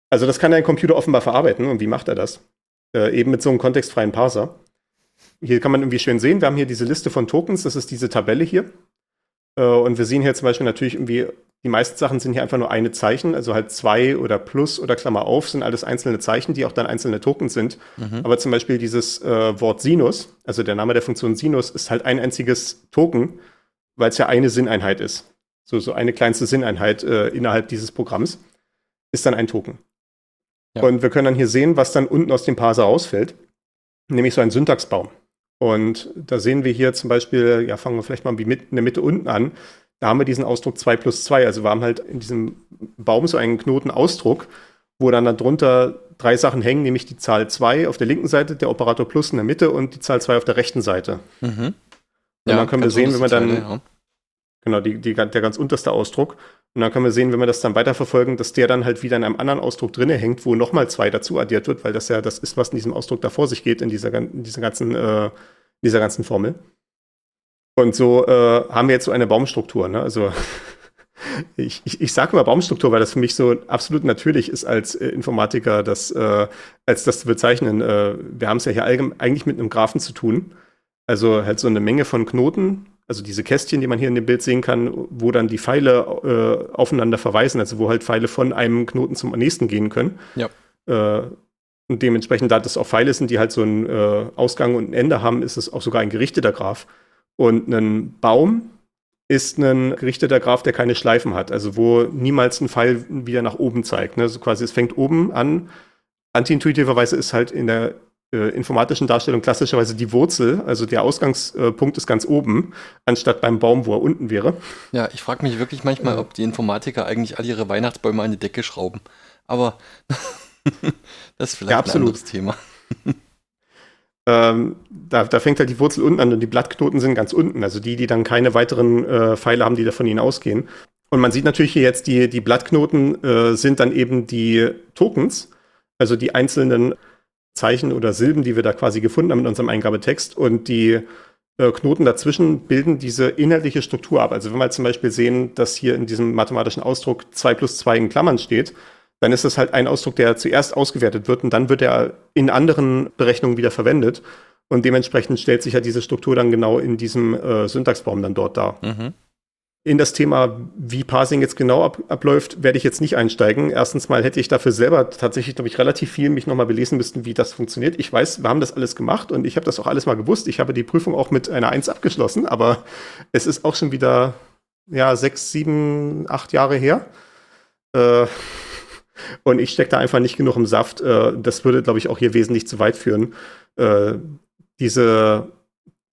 Also das kann ein Computer offenbar verarbeiten. Und wie macht er das? Äh, eben mit so einem kontextfreien Parser. Hier kann man irgendwie schön sehen, wir haben hier diese Liste von Tokens, das ist diese Tabelle hier. Äh, und wir sehen hier zum Beispiel natürlich irgendwie, die meisten Sachen sind hier einfach nur eine Zeichen, also halt zwei oder Plus oder Klammer auf sind alles einzelne Zeichen, die auch dann einzelne Tokens sind. Aber zum Beispiel dieses äh, Wort Sinus, also der Name der Funktion Sinus, ist halt ein einziges Token, weil es ja eine Sinneinheit ist. So, so eine kleinste Sinneinheit äh, innerhalb dieses Programms ist dann ein Token. Ja. Und wir können dann hier sehen, was dann unten aus dem Parser rausfällt, nämlich so ein Syntaxbaum. Und da sehen wir hier zum Beispiel, ja, fangen wir vielleicht mal mit, in der Mitte unten an. Da haben wir diesen Ausdruck 2 plus 2. Also wir haben halt in diesem Baum so einen Knotenausdruck, wo dann darunter drei Sachen hängen, nämlich die Zahl 2 auf der linken Seite, der Operator plus in der Mitte und die Zahl 2 auf der rechten Seite. Mhm. Und dann können wir sehen, wenn wir dann, unterste Zeile, genau, die, die, der ganz unterste Ausdruck. Und dann können wir sehen, wenn wir das dann weiterverfolgen, dass der dann halt wieder in einem anderen Ausdruck drinne hängt, wo nochmal zwei dazu addiert wird, weil das ja das ist, was in diesem Ausdruck da vor sich geht, in dieser, in dieser, ganzen, äh, dieser ganzen Formel. Und so äh, haben wir jetzt so eine Baumstruktur. Ne? Also ich, ich, ich sage immer Baumstruktur, weil das für mich so absolut natürlich ist als äh, Informatiker, das, äh, als das zu bezeichnen. Äh, wir haben es ja hier eigentlich mit einem Graphen zu tun. Also halt so eine Menge von Knoten, also diese Kästchen, die man hier in dem Bild sehen kann, wo dann die Pfeile äh, aufeinander verweisen, also wo halt Pfeile von einem Knoten zum nächsten gehen können. Ja. Äh, und dementsprechend, da das auch Pfeile sind, die halt so einen äh, Ausgang und ein Ende haben, ist es auch sogar ein gerichteter Graph. Und ein Baum ist ein gerichteter Graph, der keine Schleifen hat, also wo niemals ein Pfeil wieder nach oben zeigt. Ne? Also quasi, es fängt oben an. Antiintuitiverweise ist halt in der informatischen Darstellung klassischerweise die Wurzel, also der Ausgangspunkt ist ganz oben, anstatt beim Baum, wo er unten wäre. Ja, ich frage mich wirklich manchmal, ob die Informatiker eigentlich alle ihre Weihnachtsbäume an die Decke schrauben. Aber das ist vielleicht Ja, ein absolut. anderes Thema. Ähm, da, da fängt halt die Wurzel unten an und die Blattknoten sind ganz unten, also die, die dann keine weiteren äh, Pfeile haben, die da von ihnen ausgehen. Und man sieht natürlich hier jetzt, die, die Blattknoten äh, sind dann eben die Tokens, also die einzelnen Zeichen oder Silben, die wir da quasi gefunden haben in unserem Eingabetext. Und die äh, Knoten dazwischen bilden diese inhaltliche Struktur ab. Also wenn wir zum Beispiel sehen, dass hier in diesem mathematischen Ausdruck 2 plus 2 in Klammern steht, dann ist das halt ein Ausdruck, der zuerst ausgewertet wird und dann wird er in anderen Berechnungen wieder verwendet. Und dementsprechend stellt sich ja diese Struktur dann genau in diesem äh, Syntaxbaum dann dort dar. Mhm. In das Thema, wie Parsing jetzt genau ab, abläuft, werde ich jetzt nicht einsteigen. Erstens mal hätte ich dafür selber tatsächlich, glaube ich, relativ viel mich nochmal belesen müssen, wie das funktioniert. Ich weiß, wir haben das alles gemacht und ich habe das auch alles mal gewusst. Ich habe die Prüfung auch mit einer Eins abgeschlossen, aber es ist auch schon wieder, ja, sechs, sieben, acht Jahre her. Äh, Und ich stecke da einfach nicht genug im Saft. Äh, das würde, glaube ich, auch hier wesentlich zu weit führen. Äh, diese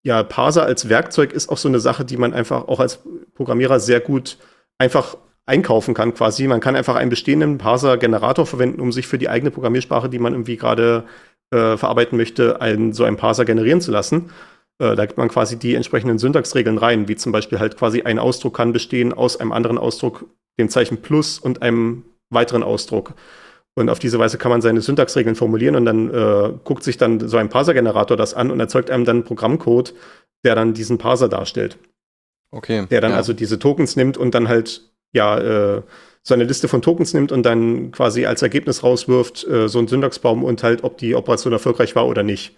ja, Parser als Werkzeug ist auch so eine Sache, die man einfach auch als Programmierer sehr gut einfach einkaufen kann quasi. Man kann einfach einen bestehenden Parser-Generator verwenden, um sich für die eigene Programmiersprache, die man irgendwie gerade äh, verarbeiten möchte, einen, so einen Parser generieren zu lassen. Äh, da gibt man quasi die entsprechenden Syntaxregeln rein, wie zum Beispiel halt quasi ein Ausdruck kann bestehen aus einem anderen Ausdruck, dem Zeichen Plus und einem weiteren Ausdruck. Und auf diese Weise kann man seine Syntaxregeln formulieren und dann äh, guckt sich dann so ein Parser-Generator das an und erzeugt einem dann Programmcode, der dann diesen Parser darstellt. Okay. Der dann ja. also diese Tokens nimmt und dann halt, ja, äh, so eine Liste von Tokens nimmt und dann quasi als Ergebnis rauswirft, äh, so einen Syntaxbaum und halt, ob die Operation erfolgreich war oder nicht.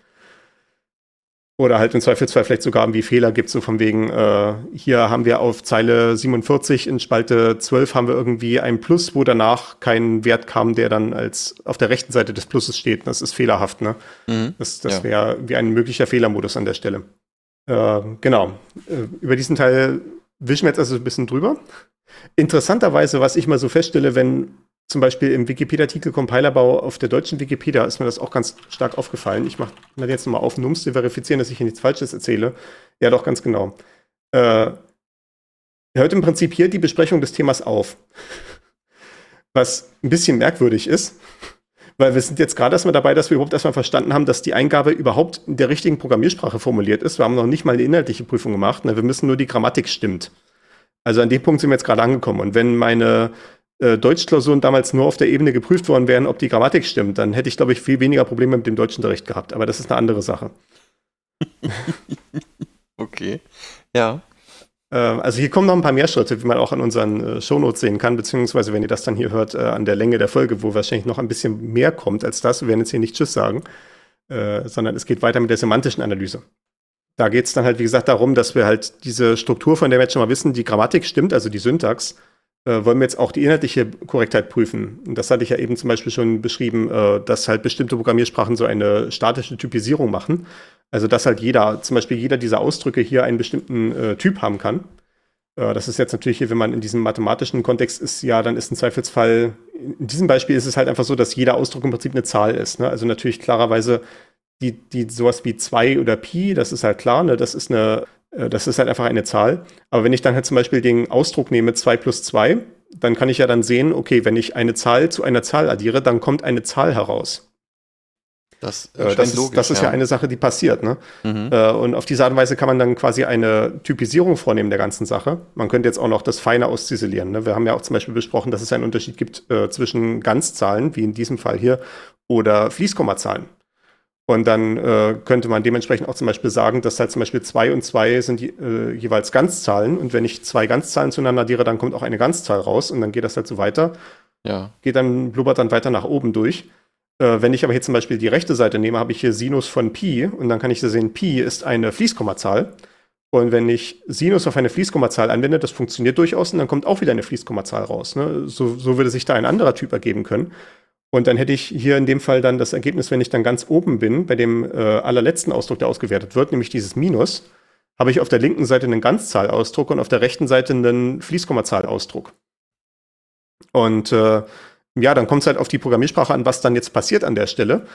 Oder halt im Zweifelsfall vielleicht sogar irgendwie Fehler gibt, so von wegen, äh, hier haben wir auf Zeile 47 in Spalte 12 haben wir irgendwie ein Plus, wo danach kein Wert kam, der dann als auf der rechten Seite des Pluses steht. Das ist fehlerhaft, ne? Mhm. Das, das Ja. wäre wie ein möglicher Fehlermodus an der Stelle. Äh, genau. Äh, über diesen Teil wischen wir jetzt also ein bisschen drüber. Interessanterweise, was ich mal so feststelle, wenn zum Beispiel im Wikipedia-Artikel Compilerbau auf der deutschen Wikipedia ist mir das auch ganz stark aufgefallen. Ich mache das jetzt nochmal auf, nur zu verifizieren, dass ich hier nichts Falsches erzähle. Ja, doch, ganz genau. Äh, hört im Prinzip hier die Besprechung des Themas auf. Was ein bisschen merkwürdig ist, weil wir sind jetzt gerade erstmal dabei, dass wir überhaupt erstmal verstanden haben, dass die Eingabe überhaupt in der richtigen Programmiersprache formuliert ist. Wir haben noch nicht mal eine inhaltliche Prüfung gemacht. Ne? Wir müssen nur die Grammatik stimmt. Also an dem Punkt sind wir jetzt gerade angekommen. Und wenn meine äh, Deutschklausuren damals nur auf der Ebene geprüft worden wären, ob die Grammatik stimmt, dann hätte ich, glaube ich, viel weniger Probleme mit dem Deutschunterricht gehabt. Aber das ist eine andere Sache. Okay. Ja. Äh, also hier kommen noch ein paar mehr Schritte, wie man auch an unseren äh, Shownotes sehen kann, beziehungsweise wenn ihr das dann hier hört, äh, an der Länge der Folge, wo wahrscheinlich noch ein bisschen mehr kommt als das. Wir werden jetzt hier nicht Tschüss sagen, sondern es geht weiter mit der semantischen Analyse. Da geht es dann halt, wie gesagt, darum, dass wir halt diese Struktur, von der wir jetzt schon mal wissen, die Grammatik stimmt, also die Syntax, äh, wollen wir jetzt auch die inhaltliche Korrektheit prüfen. Und das hatte ich ja eben zum Beispiel schon beschrieben, äh, dass halt bestimmte Programmiersprachen so eine statische Typisierung machen. Also dass halt jeder, zum Beispiel jeder dieser Ausdrücke hier einen bestimmten äh, Typ haben kann. Äh, das ist jetzt natürlich hier, wenn man in diesem mathematischen Kontext ist, ja, dann ist ein Zweifelsfall, in diesem Beispiel ist es halt einfach so, dass jeder Ausdruck im Prinzip eine Zahl ist. Ne? Also natürlich klarerweise die, die sowas wie 2 oder Pi, das ist halt klar, ne? das ist eine, das ist halt einfach eine Zahl. Aber wenn ich dann halt zum Beispiel den Ausdruck nehme 2 plus 2, dann kann ich ja dann sehen, okay, wenn ich eine Zahl zu einer Zahl addiere, dann kommt eine Zahl heraus. Das, Äh, scheint das, ist, logisch, das ist ja. eine Sache, die passiert. Ne? Mhm. Äh, und auf diese Art und Weise kann man dann quasi eine Typisierung vornehmen der ganzen Sache. Man könnte jetzt auch noch das Feine ausziselieren. Ne? Wir haben ja auch zum Beispiel besprochen, dass es einen Unterschied gibt äh, zwischen Ganzzahlen, wie in diesem Fall hier, oder Fließkommazahlen. Und dann äh, könnte man dementsprechend auch zum Beispiel sagen, dass halt zum Beispiel 2 und 2 sind je, äh, jeweils Ganzzahlen. Und wenn ich zwei Ganzzahlen zueinander addiere, dann kommt auch eine Ganzzahl raus und dann geht das halt so weiter. Ja. Geht dann, blubbert dann weiter nach oben durch. Äh, wenn ich aber hier zum Beispiel die rechte Seite nehme, habe ich hier Sinus von Pi und dann kann ich sehen, Pi ist eine Fließkommazahl. Und wenn ich Sinus auf eine Fließkommazahl anwende, das funktioniert durchaus und dann kommt auch wieder eine Fließkommazahl raus. Ne? So, so würde sich da ein anderer Typ ergeben können. Und dann hätte ich hier in dem Fall dann das Ergebnis, wenn ich dann ganz oben bin, bei dem äh, allerletzten Ausdruck, der ausgewertet wird, nämlich dieses Minus, habe ich auf der linken Seite einen Ganzzahlausdruck und auf der rechten Seite einen Fließkommazahlausdruck. Und äh, ja, dann kommt es halt auf die Programmiersprache an, was dann jetzt passiert an der Stelle.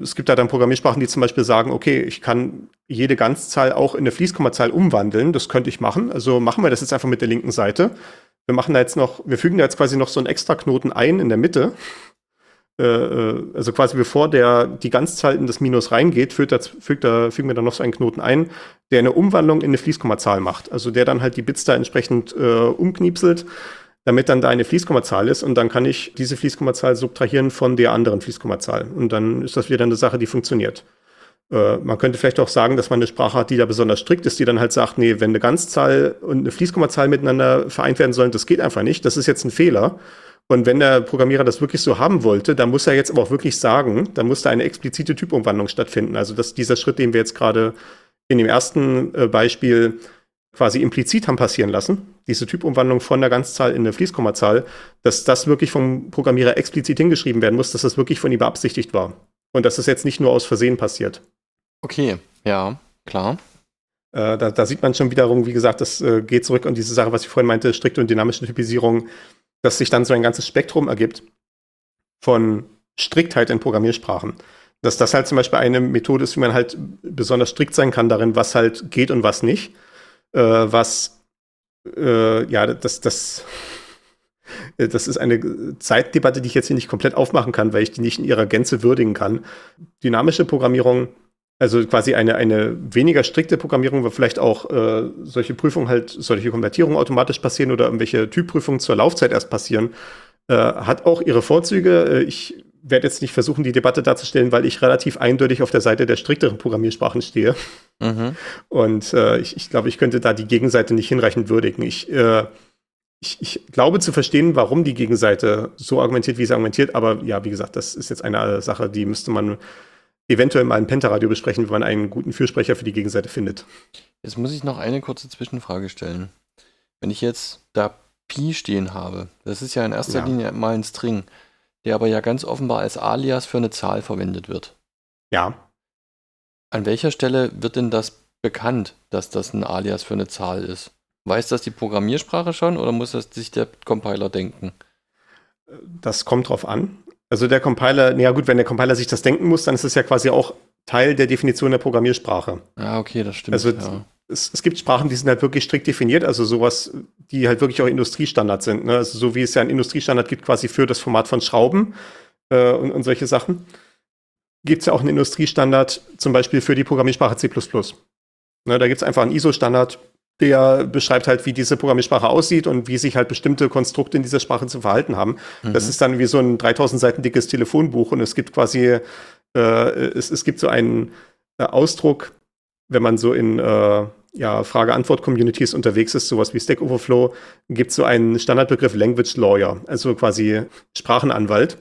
Es gibt da dann Programmiersprachen, die zum Beispiel sagen, okay, ich kann jede Ganzzahl auch in eine Fließkommazahl umwandeln. Das könnte ich machen. Also machen wir das jetzt einfach mit der linken Seite. Wir machen da jetzt noch, wir fügen da jetzt quasi noch so einen extra Knoten ein in der Mitte. Äh, äh, also quasi bevor der, die Ganzzahl in das Minus reingeht, fügt da, fügt da, fügen wir dann noch so einen Knoten ein, der eine Umwandlung in eine Fließkommazahl macht. Also der dann halt die Bits da entsprechend äh, umkniepselt, damit dann da eine Fließkommazahl ist und dann kann ich diese Fließkommazahl subtrahieren von der anderen Fließkommazahl. Und dann ist das wieder eine Sache, die funktioniert. Äh, man könnte vielleicht auch sagen, dass man eine Sprache hat, die da besonders strikt ist, die dann halt sagt, nee, wenn eine Ganzzahl und eine Fließkommazahl miteinander vereint werden sollen, das geht einfach nicht. Das ist jetzt ein Fehler. Und wenn der Programmierer das wirklich so haben wollte, dann muss er jetzt aber auch wirklich sagen, dann muss da eine explizite Typumwandlung stattfinden. Also dass dieser Schritt, den wir jetzt gerade in dem ersten äh, Beispiel quasi implizit haben passieren lassen, diese Typumwandlung von der Ganzzahl in eine Fließkommazahl, dass das wirklich vom Programmierer explizit hingeschrieben werden muss, dass das wirklich von ihm beabsichtigt war. Und dass das jetzt nicht nur aus Versehen passiert. Okay, ja, klar. Äh, da, da, sieht man schon wiederum, wie gesagt, das äh, geht zurück an diese Sache, was ich vorhin meinte, strikte und dynamische Typisierung, dass sich dann so ein ganzes Spektrum ergibt. von Striktheit in Programmiersprachen. Dass das halt zum Beispiel eine Methode ist, wie man halt besonders strikt sein kann darin, was halt geht und was nicht. Äh, was, äh, ja, das, das, das ist eine Zeitdebatte, die ich jetzt hier nicht komplett aufmachen kann, weil ich die nicht in ihrer Gänze würdigen kann. Dynamische Programmierung, also quasi eine, eine weniger strikte Programmierung, wo vielleicht auch äh, solche Prüfungen halt, solche Konvertierungen automatisch passieren oder irgendwelche Typprüfungen zur Laufzeit erst passieren, äh, hat auch ihre Vorzüge. Äh, ich werde jetzt nicht versuchen, die Debatte darzustellen, weil ich relativ eindeutig auf der Seite der strikteren Programmiersprachen stehe. Mhm. Und äh, ich, ich glaube, ich könnte da die Gegenseite nicht hinreichend würdigen. Ich, äh, ich, ich, glaube zu verstehen, warum die Gegenseite so argumentiert, wie sie argumentiert, aber ja, wie gesagt, das ist jetzt eine Sache, die müsste man eventuell mal im Pentaradio besprechen, wenn man einen guten Fürsprecher für die Gegenseite findet. Jetzt muss ich noch eine kurze Zwischenfrage stellen. Wenn ich jetzt da Pi stehen habe, das ist ja in erster ja. Linie mal ein String der aber ja ganz offenbar als Alias für eine Zahl verwendet wird. Ja. An welcher Stelle wird denn das bekannt, dass das ein Alias für eine Zahl ist? Weiß das die Programmiersprache schon oder muss das sich der Compiler denken? Das kommt drauf an. Also der Compiler, naja gut, wenn der Compiler sich das denken muss, dann ist es ja quasi auch Teil der Definition der Programmiersprache. Ja, okay, das stimmt. Also ja es, es, gibt Sprachen, die sind halt wirklich strikt definiert, also sowas, die halt wirklich auch Industriestandard sind. Ne? Also so wie es ja einen Industriestandard gibt, quasi für das Format von Schrauben äh, und, und solche Sachen, gibt es ja auch einen Industriestandard, zum Beispiel für die Programmiersprache C. Ne, da gibt es einfach einen ISO-Standard, der beschreibt halt, wie diese Programmiersprache aussieht und wie sich halt bestimmte Konstrukte in dieser Sprache zu verhalten haben. Mhm. Das ist dann wie so ein 3000 Seiten dickes Telefonbuch und es gibt quasi, äh, es, es gibt so einen äh, Ausdruck, wenn man so in äh, ja, Frage-Antwort-Communities unterwegs ist, sowas wie Stack Overflow, gibt es so einen Standardbegriff Language Lawyer, also quasi Sprachenanwalt,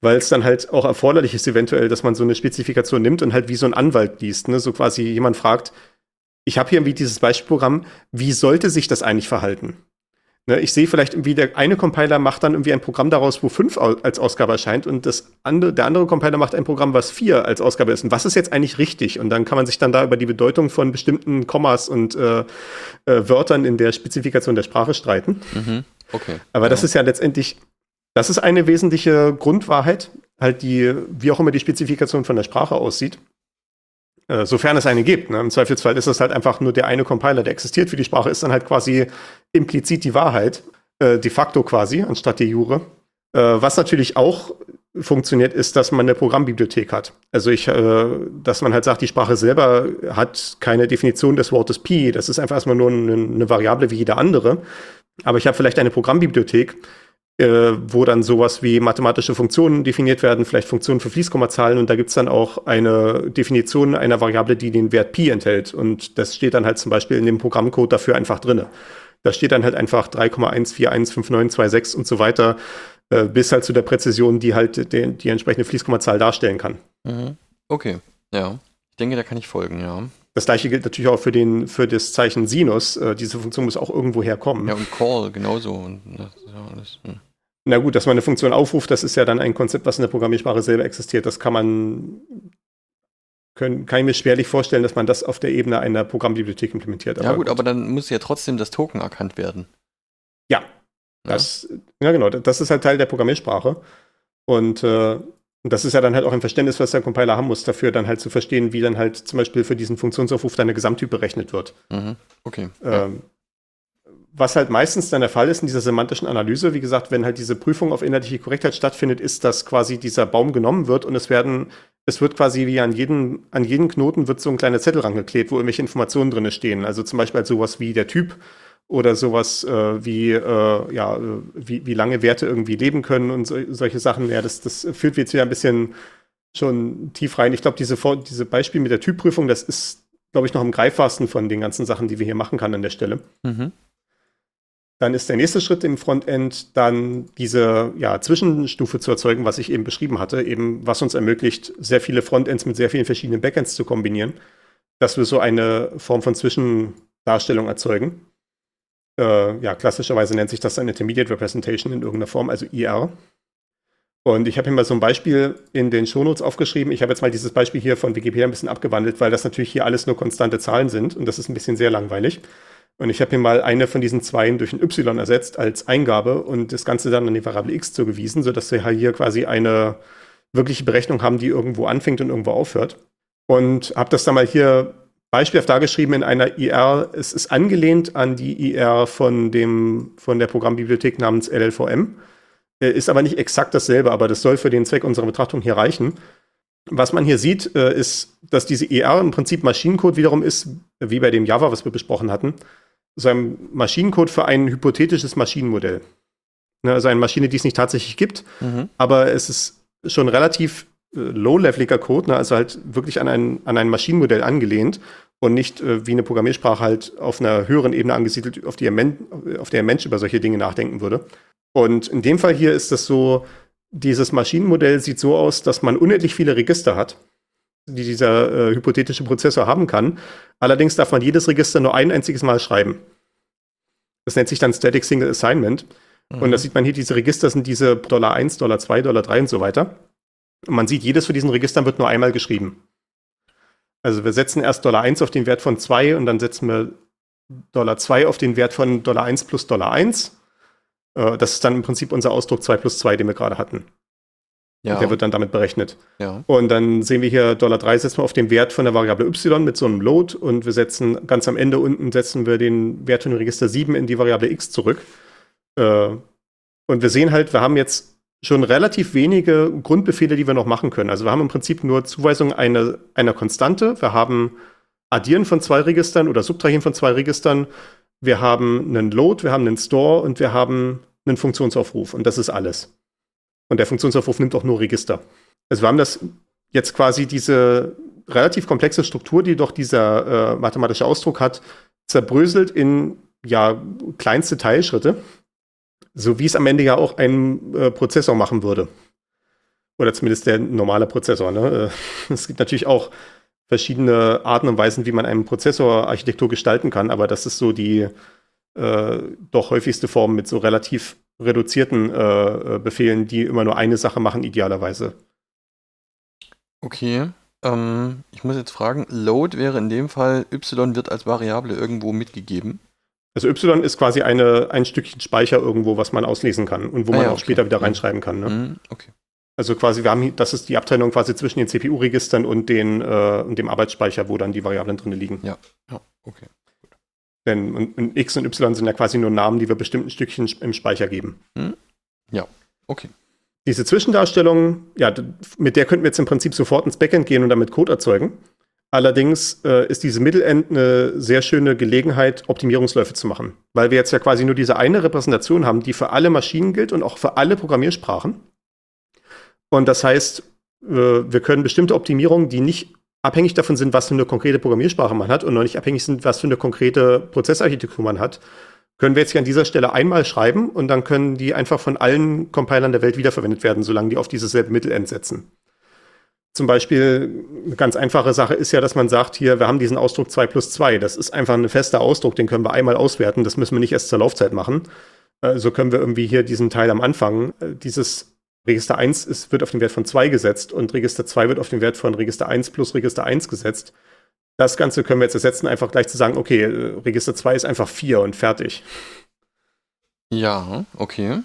weil es dann halt auch erforderlich ist, eventuell, dass man so eine Spezifikation nimmt und halt wie so ein Anwalt liest. Ne? So quasi jemand fragt, ich habe hier irgendwie dieses Beispielprogramm, wie sollte sich das eigentlich verhalten? Ne, ich sehe vielleicht irgendwie, der eine Compiler macht dann irgendwie ein Programm daraus, wo fünf als Ausgabe erscheint und das andere, der andere Compiler macht ein Programm, was vier als Ausgabe ist. Und was ist jetzt eigentlich richtig? Und dann kann man sich dann da über die Bedeutung von bestimmten Kommas und äh, äh, Wörtern in der Spezifikation der Sprache streiten. Mhm. Okay. Aber ja. das ist ja letztendlich, das ist eine wesentliche Grundwahrheit, halt die, wie auch immer die Spezifikation von der Sprache aussieht. Äh, sofern es eine gibt. Ne? Im Zweifelsfall ist das halt einfach nur der eine Compiler, der existiert für die Sprache, ist dann halt quasi implizit die Wahrheit, äh, de facto quasi, anstatt de jure. Äh, was natürlich auch funktioniert, ist, dass man eine Programmbibliothek hat. Also ich, äh, dass man halt sagt, die Sprache selber hat keine Definition des Wortes Pi. Das ist einfach erstmal nur eine, eine Variable wie jede andere. Aber ich habe vielleicht eine Programmbibliothek, äh, wo dann sowas wie mathematische Funktionen definiert werden, vielleicht Funktionen für Fließkommazahlen und da gibt es dann auch eine Definition einer Variable, die den Wert Pi enthält und das steht dann halt zum Beispiel in dem Programmcode dafür einfach drin. Da steht dann halt einfach 3,1415926 und so weiter, äh, bis halt zu der Präzision, die halt die, die entsprechende Fließkommazahl darstellen kann. Mhm. Okay, ja. Ich denke, da kann ich folgen, ja. Das gleiche gilt natürlich auch für, den, für das Zeichen Sinus. Äh, diese Funktion muss auch irgendwo herkommen. Ja, und Call genauso. Und das ist ja alles, hm. Na gut, dass man eine Funktion aufruft, das ist ja dann ein Konzept, was in der Programmiersprache selber existiert. Das kann man, können, kann ich mir schwerlich vorstellen, dass man das auf der Ebene einer Programmbibliothek implementiert. ja gut, gut, aber dann muss ja trotzdem das Token erkannt werden. Ja, das, ja. ja genau, das ist halt Teil der Programmiersprache. Und äh, das ist ja dann halt auch ein Verständnis, was der Compiler haben muss, dafür dann halt zu verstehen, wie dann halt zum Beispiel für diesen Funktionsaufruf deine Gesamttyp berechnet wird. Mhm. Okay. Ähm, was halt meistens dann der Fall ist in dieser semantischen Analyse, wie gesagt, wenn halt diese Prüfung auf inhaltliche Korrektheit stattfindet, ist, dass quasi dieser Baum genommen wird und es werden, es wird quasi wie an jeden, an jeden Knoten wird so ein kleiner Zettel rangeklebt, wo irgendwelche Informationen drin stehen. Also zum Beispiel halt sowas wie der Typ oder sowas äh, wie, äh, ja, wie, wie lange Werte irgendwie leben können und so, solche Sachen. Ja, das, das führt jetzt wieder ein bisschen schon tief rein. Ich glaube, diese, diese Beispiel mit der Typprüfung, das ist, glaube ich, noch am greifbarsten von den ganzen Sachen, die wir hier machen kann an der Stelle. Mhm. Dann ist der nächste Schritt im Frontend dann diese ja, Zwischenstufe zu erzeugen, was ich eben beschrieben hatte, eben was uns ermöglicht, sehr viele Frontends mit sehr vielen verschiedenen Backends zu kombinieren, dass wir so eine Form von Zwischendarstellung erzeugen. Äh, ja, klassischerweise nennt sich das eine Intermediate Representation in irgendeiner Form, also IR. Und ich habe hier mal so ein Beispiel in den Shownotes aufgeschrieben. Ich habe jetzt mal dieses Beispiel hier von Wikipedia ein bisschen abgewandelt, weil das natürlich hier alles nur konstante Zahlen sind und das ist ein bisschen sehr langweilig. Und ich habe hier mal eine von diesen Zweien durch ein Y ersetzt als Eingabe und das Ganze dann an die Variable x zugewiesen, sodass wir hier quasi eine wirkliche Berechnung haben, die irgendwo anfängt und irgendwo aufhört. Und habe das dann mal hier beispielhaft dargeschrieben in einer IR. Es ist angelehnt an die IR von, dem, von der Programmbibliothek namens LLVM. Äh, ist aber nicht exakt dasselbe, aber das soll für den Zweck unserer Betrachtung hier reichen. Was man hier sieht, äh, ist, dass diese IR im Prinzip Maschinencode wiederum ist, wie bei dem Java, was wir besprochen hatten, so ein Maschinencode für ein hypothetisches Maschinenmodell. Ne, also eine Maschine, die es nicht tatsächlich gibt, mhm. aber es ist schon relativ low-leveliger Code, ne, also halt wirklich an ein, an ein Maschinenmodell angelehnt und nicht äh, wie eine Programmiersprache halt auf einer höheren Ebene angesiedelt, auf, die auf der ein Mensch über solche Dinge nachdenken würde. Und in dem Fall hier ist das so, dieses Maschinenmodell sieht so aus, dass man unendlich viele Register hat, die dieser äh, hypothetische Prozessor haben kann. Allerdings darf man jedes Register nur ein einziges Mal schreiben. Das nennt sich dann Static Single Assignment. Mhm. Und das sieht man hier, diese Register sind diese Dollar 1, Dollar 2, Dollar 3 und so weiter. Und man sieht, jedes von diesen Registern wird nur einmal geschrieben. Also wir setzen erst Dollar 1 auf den Wert von 2 und dann setzen wir Dollar 2 auf den Wert von Dollar 1 plus Dollar 1. Äh, das ist dann im Prinzip unser Ausdruck 2 plus 2, den wir gerade hatten. Ja. der wird dann damit berechnet. Ja. Und dann sehen wir hier Dollar 3 setzen wir auf den Wert von der Variable y mit so einem Load und wir setzen ganz am Ende unten setzen wir den Wert von Register 7 in die Variable x zurück. Äh, und wir sehen halt, wir haben jetzt schon relativ wenige Grundbefehle, die wir noch machen können. Also wir haben im Prinzip nur Zuweisung einer, einer Konstante. Wir haben Addieren von zwei Registern oder Subtrahieren von zwei Registern. Wir haben einen Load, wir haben einen Store und wir haben einen Funktionsaufruf. Und das ist alles. Und der Funktionsaufruf nimmt auch nur Register. Also wir haben das jetzt quasi diese relativ komplexe Struktur, die doch dieser äh, mathematische Ausdruck hat, zerbröselt in ja kleinste Teilschritte. So wie es am Ende ja auch ein äh, Prozessor machen würde. Oder zumindest der normale Prozessor. Ne? Äh, es gibt natürlich auch verschiedene Arten und Weisen, wie man eine Prozessorarchitektur gestalten kann, aber das ist so die äh, doch häufigste Form mit so relativ reduzierten äh, äh, Befehlen, die immer nur eine Sache machen, idealerweise. Okay. Ähm, ich muss jetzt fragen, Load wäre in dem Fall, y wird als Variable irgendwo mitgegeben. Also Y ist quasi eine, ein Stückchen Speicher irgendwo, was man auslesen kann und wo ah, man ja, auch okay. später wieder reinschreiben kann. Ne? Mhm, okay. Also quasi, wir haben, das ist die Abteilung quasi zwischen den CPU-Registern und, den, äh, und dem Arbeitsspeicher, wo dann die Variablen drin liegen. Ja, ja, okay. Denn und, und X und Y sind ja quasi nur Namen, die wir bestimmten Stückchen im Speicher geben. Mhm. Ja, okay. Diese Zwischendarstellung, ja, mit der könnten wir jetzt im Prinzip sofort ins Backend gehen und damit Code erzeugen. Allerdings äh, ist diese Mittelend eine sehr schöne Gelegenheit, Optimierungsläufe zu machen, weil wir jetzt ja quasi nur diese eine Repräsentation haben, die für alle Maschinen gilt und auch für alle Programmiersprachen. Und das heißt, äh, wir können bestimmte Optimierungen, die nicht abhängig davon sind, was für eine konkrete Programmiersprache man hat und noch nicht abhängig sind, was für eine konkrete Prozessarchitektur man hat, können wir jetzt hier an dieser Stelle einmal schreiben und dann können die einfach von allen Compilern der Welt wiederverwendet werden, solange die auf dieses selbe Mittelend setzen. Zum Beispiel eine ganz einfache Sache ist ja, dass man sagt, hier, wir haben diesen Ausdruck 2 plus 2. Das ist einfach ein fester Ausdruck, den können wir einmal auswerten. Das müssen wir nicht erst zur Laufzeit machen. So also können wir irgendwie hier diesen Teil am Anfang, äh, dieses Register 1 ist, wird auf den Wert von 2 gesetzt und Register 2 wird auf den Wert von Register 1 plus Register 1 gesetzt. Das Ganze können wir jetzt ersetzen, einfach gleich zu sagen, okay, äh, Register 2 ist einfach 4 und fertig. Ja, okay.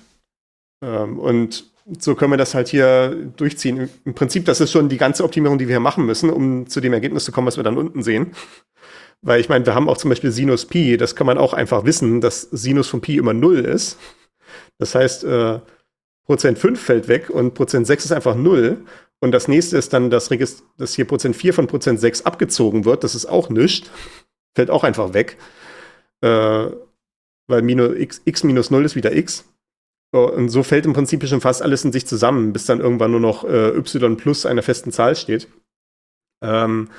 Ähm, und so können wir das halt hier durchziehen. Im Prinzip, das ist schon die ganze Optimierung, die wir hier machen müssen, um zu dem Ergebnis zu kommen, was wir dann unten sehen. Weil ich meine, wir haben auch zum Beispiel Sinus Pi, das kann man auch einfach wissen, dass Sinus von Pi immer 0 ist. Das heißt, äh, Prozent 5 fällt weg und Prozent 6 ist einfach 0. Und das nächste ist dann, dass, dass hier Prozent 4 von Prozent 6 abgezogen wird. Das ist auch nichts. Fällt auch einfach weg. Äh, weil minus x, x minus 0 ist wieder x. Und so fällt im Prinzip schon fast alles in sich zusammen, bis dann irgendwann nur noch äh, y plus einer festen Zahl steht. Ähm,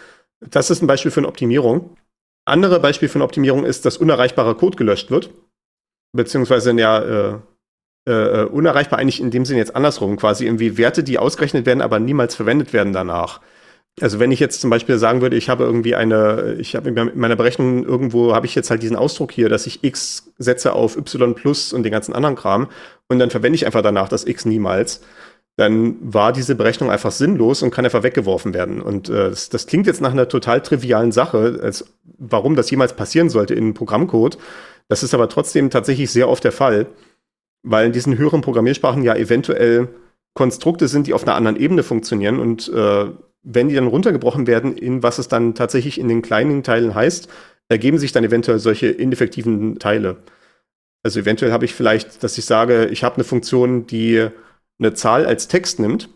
das ist ein Beispiel für eine Optimierung. Andere Beispiel für eine Optimierung ist, dass unerreichbarer Code gelöscht wird. Beziehungsweise, ja, äh, äh, unerreichbar eigentlich in dem Sinne jetzt andersrum, quasi irgendwie Werte, die ausgerechnet werden, aber niemals verwendet werden danach. Also wenn ich jetzt zum Beispiel sagen würde, ich habe irgendwie eine, ich habe in meiner Berechnung irgendwo habe ich jetzt halt diesen Ausdruck hier, dass ich x setze auf y plus und den ganzen anderen Kram und dann verwende ich einfach danach das x niemals, dann war diese Berechnung einfach sinnlos und kann einfach weggeworfen werden. Und äh, das, das, klingt jetzt nach einer total trivialen Sache, als warum das jemals passieren sollte in Programmcode. Das ist aber trotzdem tatsächlich sehr oft der Fall, weil in diesen höheren Programmiersprachen ja eventuell Konstrukte sind, die auf einer anderen Ebene funktionieren und äh, wenn die dann runtergebrochen werden in was es dann tatsächlich in den kleinen Teilen heißt, ergeben sich dann eventuell solche ineffektiven Teile. Also eventuell habe ich vielleicht, dass ich sage, ich habe eine Funktion, die eine Zahl als Text nimmt,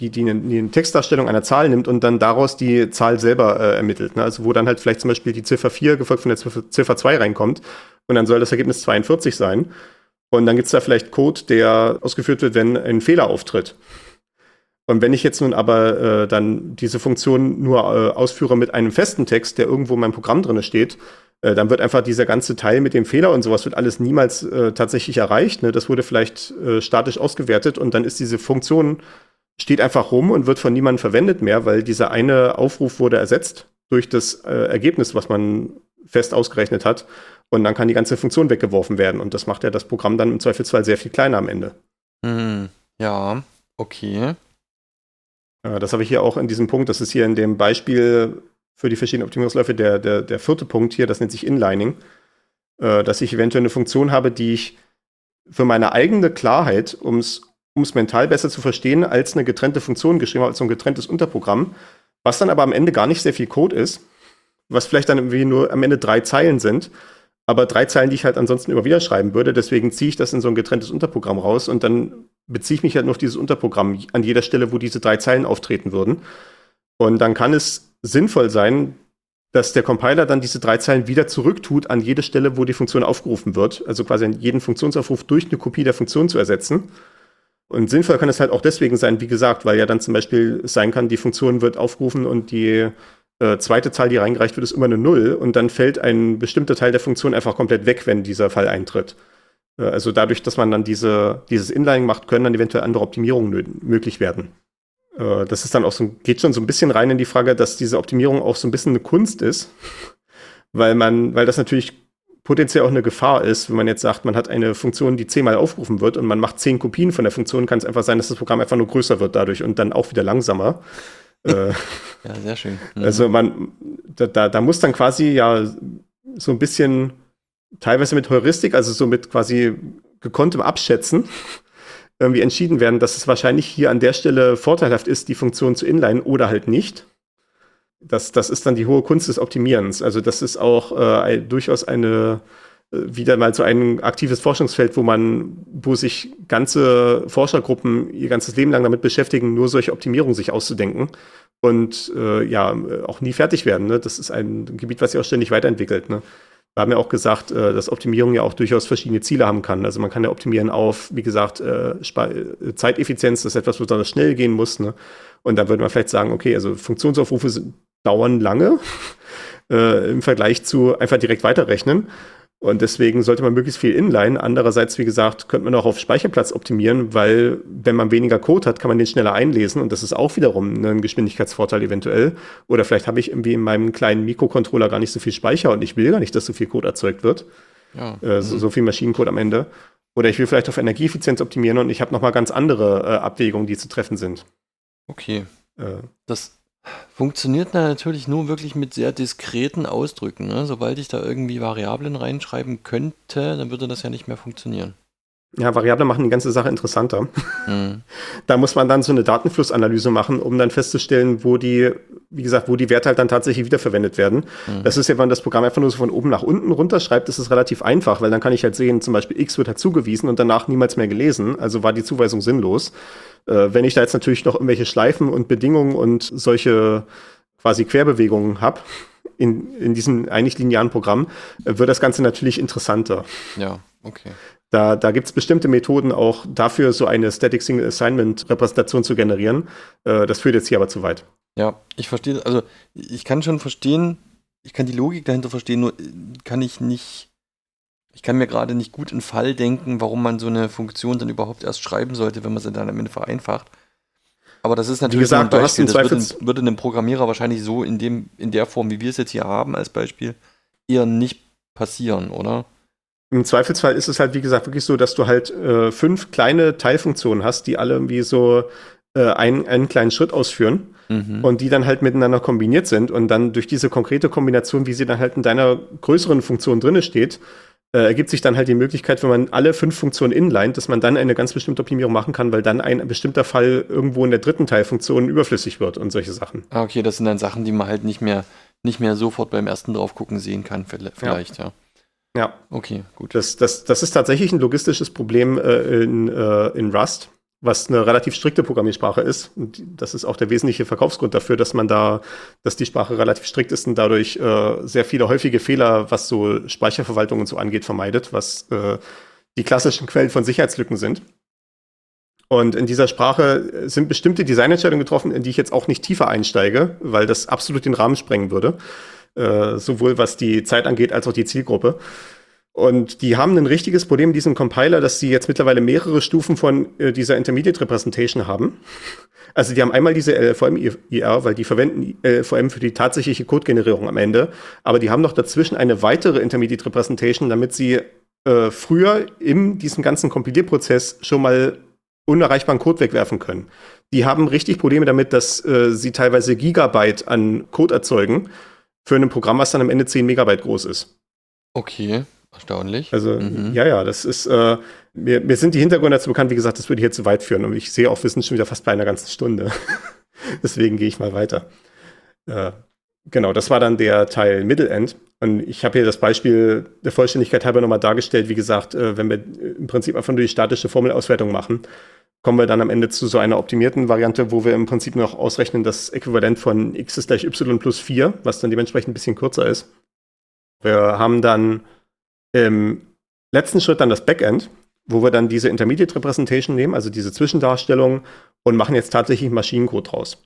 die, die, eine, die eine Textdarstellung einer Zahl nimmt und dann daraus die Zahl selber äh, ermittelt. Ne? Also wo dann halt vielleicht zum Beispiel die Ziffer 4 gefolgt von der Ziffer, Ziffer 2 reinkommt und dann soll das Ergebnis 42 sein. Und dann gibt es da vielleicht Code, der ausgeführt wird, wenn ein Fehler auftritt. Und wenn ich jetzt nun aber äh, dann diese Funktion nur äh, ausführe mit einem festen Text, der irgendwo in meinem Programm drin steht, äh, dann wird einfach dieser ganze Teil mit dem Fehler und sowas wird alles niemals äh, tatsächlich erreicht. Ne? Das wurde vielleicht äh, statisch ausgewertet und dann ist diese Funktion steht einfach rum und wird von niemandem verwendet mehr, weil dieser eine Aufruf wurde ersetzt durch das äh, Ergebnis, was man fest ausgerechnet hat. Und dann kann die ganze Funktion weggeworfen werden. Und das macht ja das Programm dann im Zweifelsfall sehr viel kleiner am Ende. Hm, ja, okay. Äh, das habe ich hier auch in diesem Punkt. Das ist hier in dem Beispiel für die verschiedenen Optimierungsläufe der, der, der vierte Punkt hier. Das nennt sich Inlining. Äh, dass ich eventuell eine Funktion habe, die ich für meine eigene Klarheit, um es mental besser zu verstehen, als eine getrennte Funktion geschrieben habe, als so ein getrenntes Unterprogramm, was dann aber am Ende gar nicht sehr viel Code ist, was vielleicht dann irgendwie nur am Ende drei Zeilen sind, aber drei Zeilen, die ich halt ansonsten immer wieder schreiben würde. Deswegen ziehe ich das in so ein getrenntes Unterprogramm raus und dann beziehe ich mich halt nur auf dieses Unterprogramm an jeder Stelle, wo diese drei Zeilen auftreten würden. Und dann kann es sinnvoll sein, dass der Compiler dann diese drei Zeilen wieder zurücktut an jede Stelle, wo die Funktion aufgerufen wird. Also quasi jeden Funktionsaufruf durch eine Kopie der Funktion zu ersetzen. Und sinnvoll kann es halt auch deswegen sein, wie gesagt, weil ja dann zum Beispiel sein kann, die Funktion wird aufgerufen und die äh, zweite Zahl, die reingereicht wird, ist immer eine Null und dann fällt ein bestimmter Teil der Funktion einfach komplett weg, wenn dieser Fall eintritt. Äh, also dadurch, dass man dann diese, dieses Inlining macht, können dann eventuell andere Optimierungen möglich werden. Äh, das ist dann auch so, geht schon so ein bisschen rein in die Frage, dass diese Optimierung auch so ein bisschen eine Kunst ist, weil man, weil das natürlich potenziell auch eine Gefahr ist, wenn man jetzt sagt, man hat eine Funktion, die zehnmal aufgerufen wird und man macht zehn Kopien von der Funktion, kann es einfach sein, dass das Programm einfach nur größer wird dadurch und dann auch wieder langsamer. Äh, ja, sehr schön. Mhm. Also man, da, da, da muss dann quasi ja so ein bisschen teilweise mit Heuristik, also so mit quasi gekonntem Abschätzen, irgendwie entschieden werden, dass es wahrscheinlich hier an der Stelle vorteilhaft ist, die Funktion zu inline oder halt nicht. Das, das ist dann die hohe Kunst des Optimierens. Also das ist auch äh, durchaus eine wieder mal so ein aktives Forschungsfeld, wo man, wo sich ganze Forschergruppen ihr ganzes Leben lang damit beschäftigen, nur solche Optimierungen sich auszudenken und äh, ja auch nie fertig werden. Ne? Das ist ein Gebiet, was sich auch ständig weiterentwickelt. Ne? Wir haben ja auch gesagt, äh, dass Optimierung ja auch durchaus verschiedene Ziele haben kann. Also man kann ja optimieren auf, wie gesagt, äh, äh, Zeiteffizienz, das ist etwas, wo besonders schnell gehen muss. Ne? Und dann würde man vielleicht sagen, okay, also Funktionsaufrufe dauern lange im Vergleich zu einfach direkt weiterrechnen. Und deswegen sollte man möglichst viel inline. Andererseits, wie gesagt, könnte man auch auf Speicherplatz optimieren, weil wenn man weniger Code hat, kann man den schneller einlesen und das ist auch wiederum ein Geschwindigkeitsvorteil eventuell. Oder vielleicht habe ich irgendwie in meinem kleinen Mikrocontroller gar nicht so viel Speicher und ich will gar nicht, dass so viel Code erzeugt wird. Ja. Äh, so, so, viel Maschinencode am Ende. Oder ich will vielleicht auf Energieeffizienz optimieren und ich habe nochmal ganz andere äh, Abwägungen, die zu treffen sind. Okay. Äh, das Funktioniert natürlich nur wirklich mit sehr diskreten Ausdrücken. Ne? Sobald ich da irgendwie Variablen reinschreiben könnte, dann würde das ja nicht mehr funktionieren. Ja, Variablen machen die ganze Sache interessanter. Mhm. Da muss man dann so eine Datenflussanalyse machen, um dann festzustellen, wo die, wie gesagt, wo die Werte halt dann tatsächlich wiederverwendet werden. Mhm. Das ist ja, wenn man das Programm einfach nur so von oben nach unten runterschreibt, ist es relativ einfach, weil dann kann ich halt sehen, zum Beispiel x wird halt zugewiesen und danach niemals mehr gelesen. Also war die Zuweisung sinnlos. Äh, wenn ich da jetzt natürlich noch irgendwelche Schleifen und Bedingungen und solche quasi Querbewegungen habe, in, in diesem eigentlich linearen Programm, äh, wird das Ganze natürlich interessanter. Ja, okay. Da, da gibt es bestimmte Methoden auch dafür, so eine Static Single Assignment Repräsentation zu generieren. Äh, das führt jetzt hier aber zu weit. Ja, ich verstehe, also ich kann schon verstehen, ich kann die Logik dahinter verstehen, nur kann ich nicht ich kann mir gerade nicht gut in Fall denken, warum man so eine Funktion dann überhaupt erst schreiben sollte, wenn man sie dann am Ende vereinfacht. Aber das ist natürlich wie gesagt, ein Beispiel. das würde, würde einem Programmierer wahrscheinlich so in, dem, in der Form, wie wir es jetzt hier haben als Beispiel, eher nicht passieren, oder? Im Zweifelsfall ist es halt, wie gesagt, wirklich so, dass du halt äh, fünf kleine Teilfunktionen hast, die alle irgendwie so äh, einen, einen kleinen Schritt ausführen mhm. und die dann halt miteinander kombiniert sind und dann durch diese konkrete Kombination, wie sie dann halt in deiner größeren Funktion drinne steht, äh, ergibt sich dann halt die Möglichkeit, wenn man alle fünf Funktionen inlined, dass man dann eine ganz bestimmte Optimierung machen kann, weil dann ein bestimmter Fall irgendwo in der dritten Teilfunktion überflüssig wird und solche Sachen. Ah, okay, das sind dann Sachen, die man halt nicht mehr, nicht mehr sofort beim ersten draufgucken sehen kann, vielleicht, ja. ja. Ja. Okay, gut. Das, das, das ist tatsächlich ein logistisches Problem äh, in, äh, in Rust was eine relativ strikte Programmiersprache ist. Und das ist auch der wesentliche Verkaufsgrund dafür, dass man da, dass die Sprache relativ strikt ist und dadurch äh, sehr viele häufige Fehler, was so Speicherverwaltung und so angeht, vermeidet, was äh, die klassischen Quellen von Sicherheitslücken sind. Und in dieser Sprache sind bestimmte Designentscheidungen getroffen, in die ich jetzt auch nicht tiefer einsteige, weil das absolut den Rahmen sprengen würde. Äh, sowohl was die Zeit angeht, als auch die Zielgruppe. Und die haben ein richtiges Problem in diesem Compiler, dass sie jetzt mittlerweile mehrere Stufen von äh, dieser Intermediate Representation haben. Also die haben einmal diese LVM-IR, weil die verwenden LVM für die tatsächliche Codegenerierung am Ende. Aber die haben noch dazwischen eine weitere Intermediate Representation, damit sie äh, früher in diesem ganzen Kompilierprozess schon mal unerreichbaren Code wegwerfen können. Die haben richtig Probleme damit, dass äh, sie teilweise Gigabyte an Code erzeugen für ein Programm, was dann am Ende 10 Megabyte groß ist. Okay. Erstaunlich. Also, mhm. ja, ja, das ist, äh, mir, mir sind die Hintergründe dazu bekannt, wie gesagt, das würde hier zu weit führen. Und ich sehe auch, wir sind schon wieder fast bei einer ganzen Stunde. Deswegen gehe ich mal weiter. Äh, genau, das war dann der Teil Middle End. Und ich habe hier das Beispiel der Vollständigkeit halber nochmal dargestellt. Wie gesagt, äh, wenn wir im Prinzip einfach nur die statische Formelauswertung machen, kommen wir dann am Ende zu so einer optimierten Variante, wo wir im Prinzip noch ausrechnen, das Äquivalent von x ist gleich y plus 4, was dann dementsprechend ein bisschen kürzer ist. Wir haben dann im letzten Schritt dann das Backend, wo wir dann diese Intermediate Representation nehmen, also diese Zwischendarstellung, und machen jetzt tatsächlich Maschinencode draus.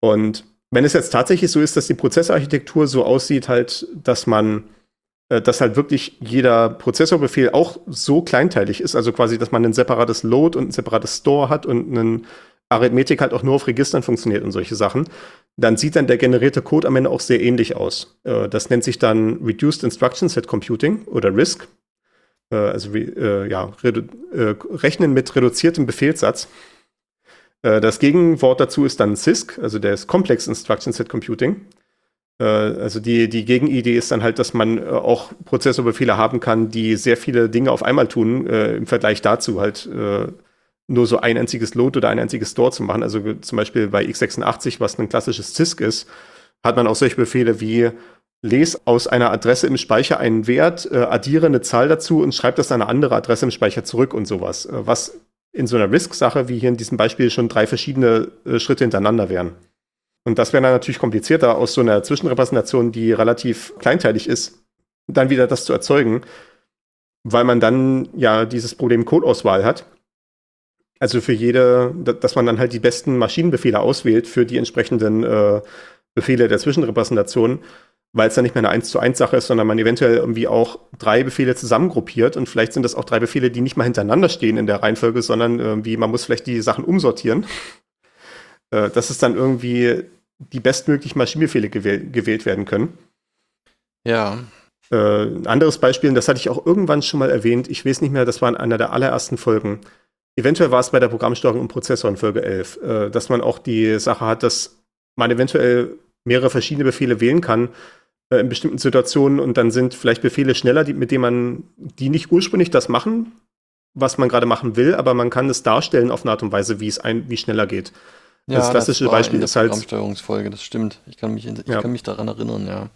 Und wenn es jetzt tatsächlich so ist, dass die Prozessorarchitektur so aussieht, halt, dass man, dass halt wirklich jeder Prozessorbefehl auch so kleinteilig ist, also quasi, dass man ein separates Load und ein separates Store hat und ein Arithmetik halt auch nur auf Registern funktioniert und solche Sachen, dann sieht dann der generierte Code am Ende auch sehr ähnlich aus. Äh, das nennt sich dann Reduced Instruction Set Computing oder RISC. Äh, also äh, ja, Rechnen mit reduziertem Befehlssatz. das Gegenwort dazu ist dann CISC, also der ist Complex Instruction Set Computing. Also die, die Gegenidee ist dann halt, dass man auch Prozessorbefehle haben kann, die sehr viele Dinge auf einmal tun, im Vergleich dazu halt nur so ein einziges Load oder ein einziges Store zu machen. Also zum Beispiel bei x86, was ein klassisches CISC ist, hat man auch solche Befehle wie lese aus einer Adresse im Speicher einen Wert, äh, addiere eine Zahl dazu und schreibe das an eine andere Adresse im Speicher zurück und sowas. Äh, was in so einer RISC-Sache, wie hier in diesem Beispiel, schon drei verschiedene äh, Schritte hintereinander wären. Und das wäre dann natürlich komplizierter, aus so einer Zwischenrepräsentation, die relativ kleinteilig ist, dann wieder das zu erzeugen, weil man dann ja dieses Problem Codeauswahl hat also für jede, dass man dann halt die besten Maschinenbefehle auswählt für die entsprechenden äh, Befehle der Zwischenrepräsentation, weil es dann nicht mehr eine 1 zu 1 Sache ist, sondern man eventuell irgendwie auch drei Befehle zusammengruppiert und vielleicht sind das auch drei Befehle, die nicht mal hintereinander stehen in der Reihenfolge, sondern irgendwie, man muss vielleicht die Sachen umsortieren. Äh, dass es dann irgendwie die bestmöglichen Maschinenbefehle gewähl gewählt werden können. Ja. Äh, ein anderes Beispiel, und das hatte ich auch irgendwann schon mal erwähnt, ich weiß nicht mehr, das war in einer der allerersten Folgen. Eventuell war es bei der Programmsteuerung im Prozessor in Folge 11, äh, dass man auch die Sache hat, dass man eventuell mehrere verschiedene Befehle wählen kann äh, in bestimmten Situationen und dann sind vielleicht Befehle schneller, die, mit denen man, die nicht ursprünglich das machen, was man gerade machen will, aber man kann es darstellen auf eine Art und Weise, wie es ein, wie schneller geht. Ja, das klassische das Beispiel ist halt. Programmsteuerungsfolge, das stimmt. Ich kann mich, ich ja. kann mich daran erinnern, ja.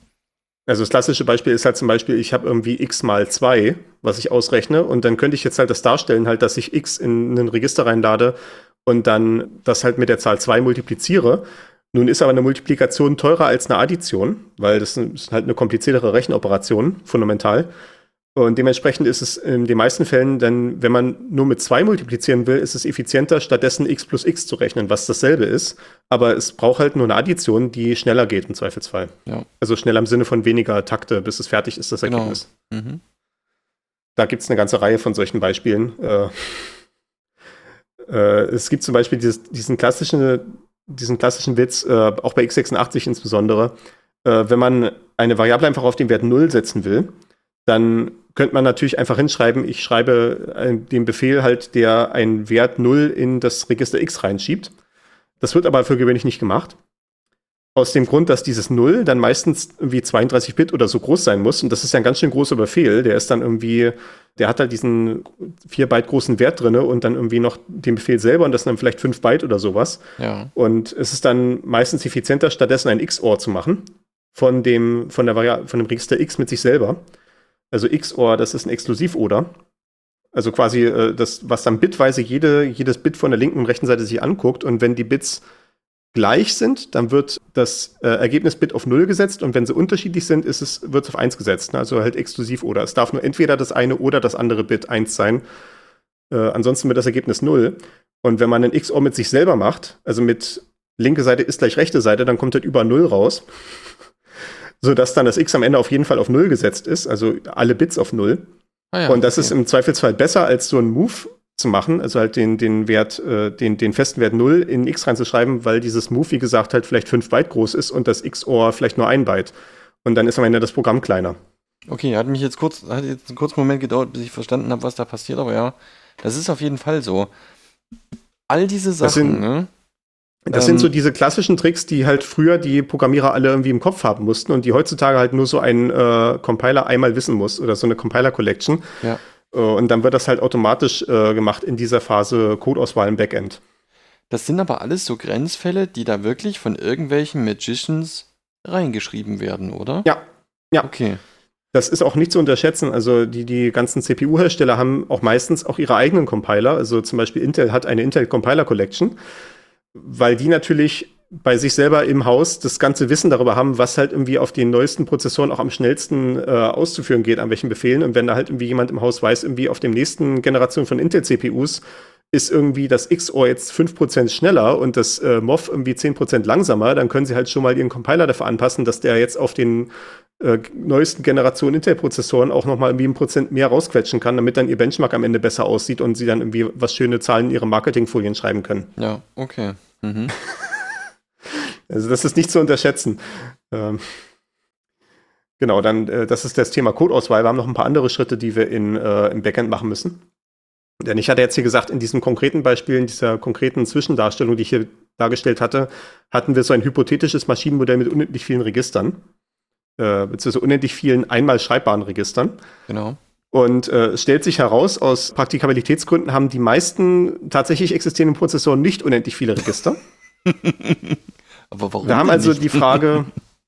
Also das klassische Beispiel ist halt zum Beispiel, ich habe irgendwie x mal 2, was ich ausrechne, und dann könnte ich jetzt halt das darstellen, halt, dass ich x in ein Register reinlade und dann das halt mit der Zahl 2 multipliziere. Nun ist aber eine Multiplikation teurer als eine Addition, weil das ist halt eine kompliziertere Rechenoperation, fundamental. Und dementsprechend ist es in den meisten Fällen dann, wenn man nur mit zwei multiplizieren will, ist es effizienter, stattdessen x plus x zu rechnen, was dasselbe ist. Aber es braucht halt nur eine Addition, die schneller geht im Zweifelsfall. Ja. Also schneller im Sinne von weniger Takte, bis es fertig ist, das genau. Ergebnis. Mhm. Da gibt es eine ganze Reihe von solchen Beispielen. Äh, äh, es gibt zum Beispiel dieses, diesen, klassischen, diesen klassischen Witz, äh, auch bei x86 insbesondere, wenn man eine Variable einfach auf den Wert 0 setzen will, dann könnte man natürlich einfach hinschreiben, ich schreibe äh, den Befehl halt, der einen Wert 0 in das Register X reinschiebt. Das wird aber für gewöhnlich nicht gemacht. Aus dem Grund, dass dieses 0 dann meistens irgendwie 32 Bit oder so groß sein muss. Und das ist ja ein ganz schön großer Befehl. Der ist dann irgendwie, der hat halt diesen 4 Byte großen Wert drin und dann irgendwie noch den Befehl selber und das sind dann vielleicht 5 Byte oder sowas. Ja. Und es ist dann meistens effizienter, stattdessen ein XOR zu machen von dem, von der Vari von dem Register X mit sich selber. Also XOR, das ist ein Exklusiv-Oder. Also quasi äh, das, was dann bitweise jede, jedes Bit von der linken und rechten Seite sich anguckt. Und wenn die Bits gleich sind, dann wird das äh, Ergebnisbit auf 0 gesetzt und wenn sie unterschiedlich sind, ist es, wird es auf 1 gesetzt. Ne? Also halt exklusiv oder. Es darf nur entweder das eine oder das andere Bit 1 sein. Äh, ansonsten wird das Ergebnis 0. Und wenn man einen XOR mit sich selber macht, also mit linke Seite ist gleich rechte Seite, dann kommt halt über 0 raus. Sodass dann das X am Ende auf jeden Fall auf 0 gesetzt ist, also alle Bits auf 0. Ah ja, und das okay. ist im Zweifelsfall besser als so ein Move zu machen, also halt den, den Wert, äh, den, den festen Wert 0 in x reinzuschreiben, weil dieses Move, wie gesagt, halt vielleicht 5 Byte groß ist und das XOR vielleicht nur 1 Byte. Und dann ist am Ende das Programm kleiner. Okay, hat mich jetzt kurz, hat jetzt einen kurzen Moment gedauert, bis ich verstanden habe, was da passiert, aber ja, das ist auf jeden Fall so. All diese Sachen, sind, ne? Das ähm, sind so diese klassischen Tricks, die halt früher die Programmierer alle irgendwie im Kopf haben mussten und die heutzutage halt nur so ein äh, Compiler einmal wissen muss oder so eine Compiler-Collection. Ja. Äh, und dann wird das halt automatisch äh, gemacht in dieser Phase Codeauswahl im Backend. Das sind aber alles so Grenzfälle, die da wirklich von irgendwelchen Magicians reingeschrieben werden, oder? Ja. Ja. Okay. Das ist auch nicht zu unterschätzen. Also die, die ganzen CPU-Hersteller haben auch meistens auch ihre eigenen Compiler. Also zum Beispiel Intel hat eine Intel Compiler Collection, weil die natürlich bei sich selber im Haus das ganze Wissen darüber haben, was halt irgendwie auf den neuesten Prozessoren auch am schnellsten äh, auszuführen geht, an welchen Befehlen. Und wenn da halt irgendwie jemand im Haus weiß, irgendwie auf dem nächsten Generation von Intel-CPUs ist irgendwie das XOR jetzt 5% schneller und das äh, MOV irgendwie 10% langsamer, dann können sie halt schon mal ihren Compiler dafür anpassen, dass der jetzt auf den äh, neuesten Generationen Intel-Prozessoren auch nochmal irgendwie ein Prozent mehr rausquetschen kann, damit dann ihr Benchmark am Ende besser aussieht und sie dann irgendwie was schöne Zahlen in ihre Marketingfolien schreiben können. Ja, okay. Mhm. Also das ist nicht zu unterschätzen. Ähm, genau, dann, äh, das ist das Thema Codeauswahl. Wir haben noch ein paar andere Schritte, die wir in, äh, im Backend machen müssen. Denn ich hatte jetzt hier gesagt, in diesem konkreten Beispiel, in dieser konkreten Zwischendarstellung, die ich hier dargestellt hatte, hatten wir so ein hypothetisches Maschinenmodell mit unendlich vielen Registern, äh, beziehungsweise unendlich vielen einmal schreibbaren Registern. Genau. Und äh, es stellt sich heraus, aus Praktikabilitätsgründen haben die meisten tatsächlich existierenden Prozessoren nicht unendlich viele Register. Aber warum? Wir haben also nicht? die Frage,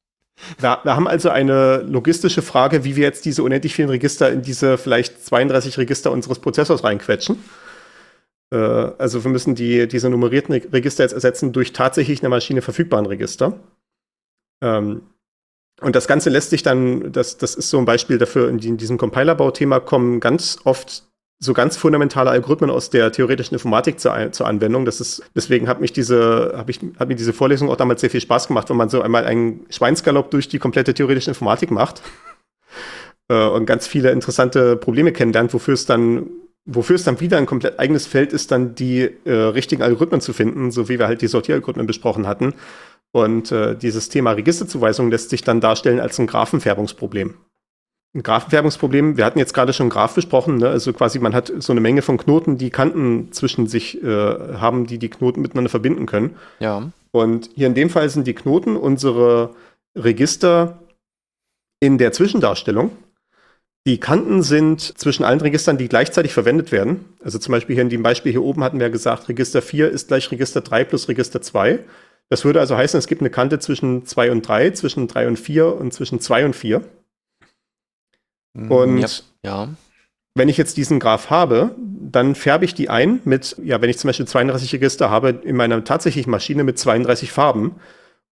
wir, wir, haben also eine logistische Frage, wie wir jetzt diese unendlich vielen Register in diese vielleicht 32 Register unseres Prozessors reinquetschen. Äh, also wir müssen die, diese nummerierten Register jetzt ersetzen durch tatsächlich eine Maschine verfügbaren Register. Ähm, und das Ganze lässt sich dann, das, das ist so ein Beispiel dafür, in, in diesem Compilerbauthema kommen ganz oft so ganz fundamentale Algorithmen aus der theoretischen Informatik zur, zur Anwendung. Das ist, deswegen hat mich diese, hab ich, hat mir diese Vorlesung auch damals sehr viel Spaß gemacht, wenn man so einmal einen Schweinsgalopp durch die komplette theoretische Informatik macht äh, und ganz viele interessante Probleme kennenlernt, wofür es dann, wofür es dann wieder ein komplett eigenes Feld ist, dann die äh, richtigen Algorithmen zu finden, so wie wir halt die Sortieralgorithmen besprochen hatten. Und äh, dieses Thema Registerzuweisung lässt sich dann darstellen als ein Graphenfärbungsproblem ein Graphenfärbungsproblem. Wir hatten jetzt gerade schon Graph besprochen, ne? also quasi man hat so eine Menge von Knoten, die Kanten zwischen sich äh, haben, die die Knoten miteinander verbinden können. Ja. Und hier in dem Fall sind die Knoten unsere Register in der Zwischendarstellung. Die Kanten sind zwischen allen Registern, die gleichzeitig verwendet werden. Also zum Beispiel hier in dem Beispiel hier oben hatten wir gesagt, Register 4 ist gleich Register 3 plus Register 2. Das würde also heißen, es gibt eine Kante zwischen 2 und 3, zwischen 3 und 4 und zwischen 2 und 4. Mhm, Und ja, ja. wenn ich jetzt diesen Graph habe, dann färbe ich die ein mit, ja, wenn ich zum Beispiel 32 Register habe, in meiner tatsächlichen Maschine mit 32 Farben.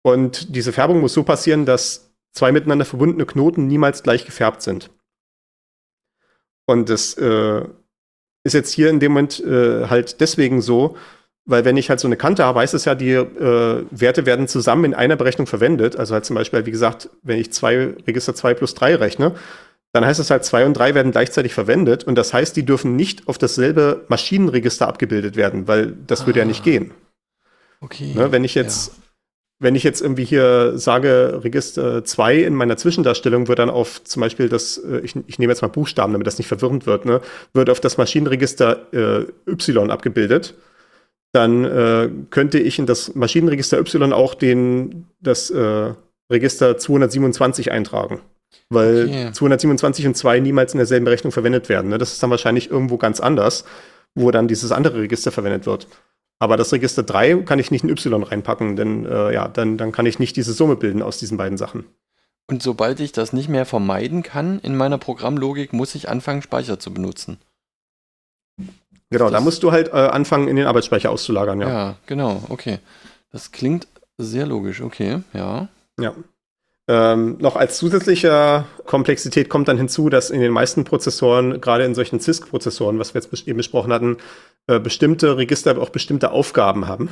Und diese Färbung muss so passieren, dass zwei miteinander verbundene Knoten niemals gleich gefärbt sind. Und das äh, ist jetzt hier in dem Moment äh, halt deswegen so, weil wenn ich halt so eine Kante habe, heißt es ja, die äh, Werte werden zusammen in einer Berechnung verwendet. Also halt zum Beispiel, wie gesagt, wenn ich zwei Register 2 plus 3 rechne, dann heißt es halt, zwei und drei werden gleichzeitig verwendet und das heißt, die dürfen nicht auf dasselbe Maschinenregister abgebildet werden, weil das ah. würde ja nicht ah. gehen. Okay. Ne, wenn ich jetzt, wenn ich jetzt irgendwie hier sage, Register 2 in meiner Zwischendarstellung wird dann auf zum Beispiel das, äh, ich, ich nehme jetzt mal Buchstaben, damit das nicht verwirrend wird, ne, wird auf das Maschinenregister äh, Y abgebildet, dann äh, könnte ich in das Maschinenregister Y auch den, das äh, Register 227 eintragen. Weil okay. 227 und 2 niemals in derselben Rechnung verwendet werden. Ne? Das ist dann wahrscheinlich irgendwo ganz anders, wo dann dieses andere Register verwendet wird. Aber das Register 3 kann ich nicht in Y reinpacken, denn äh, ja, dann, dann kann ich nicht diese Summe bilden aus diesen beiden Sachen. Und sobald ich das nicht mehr vermeiden kann in meiner Programmlogik, muss ich anfangen, Speicher zu benutzen. Genau, da musst du halt äh, anfangen, in den Arbeitsspeicher auszulagern, ja. Ja, genau, okay. Das klingt sehr logisch, okay, ja. Ja. Ähm, noch als zusätzliche Komplexität kommt dann hinzu, dass in den meisten Prozessoren, gerade in solchen CISC-Prozessoren, was wir jetzt eben besprochen hatten, äh, bestimmte Register auch bestimmte Aufgaben haben.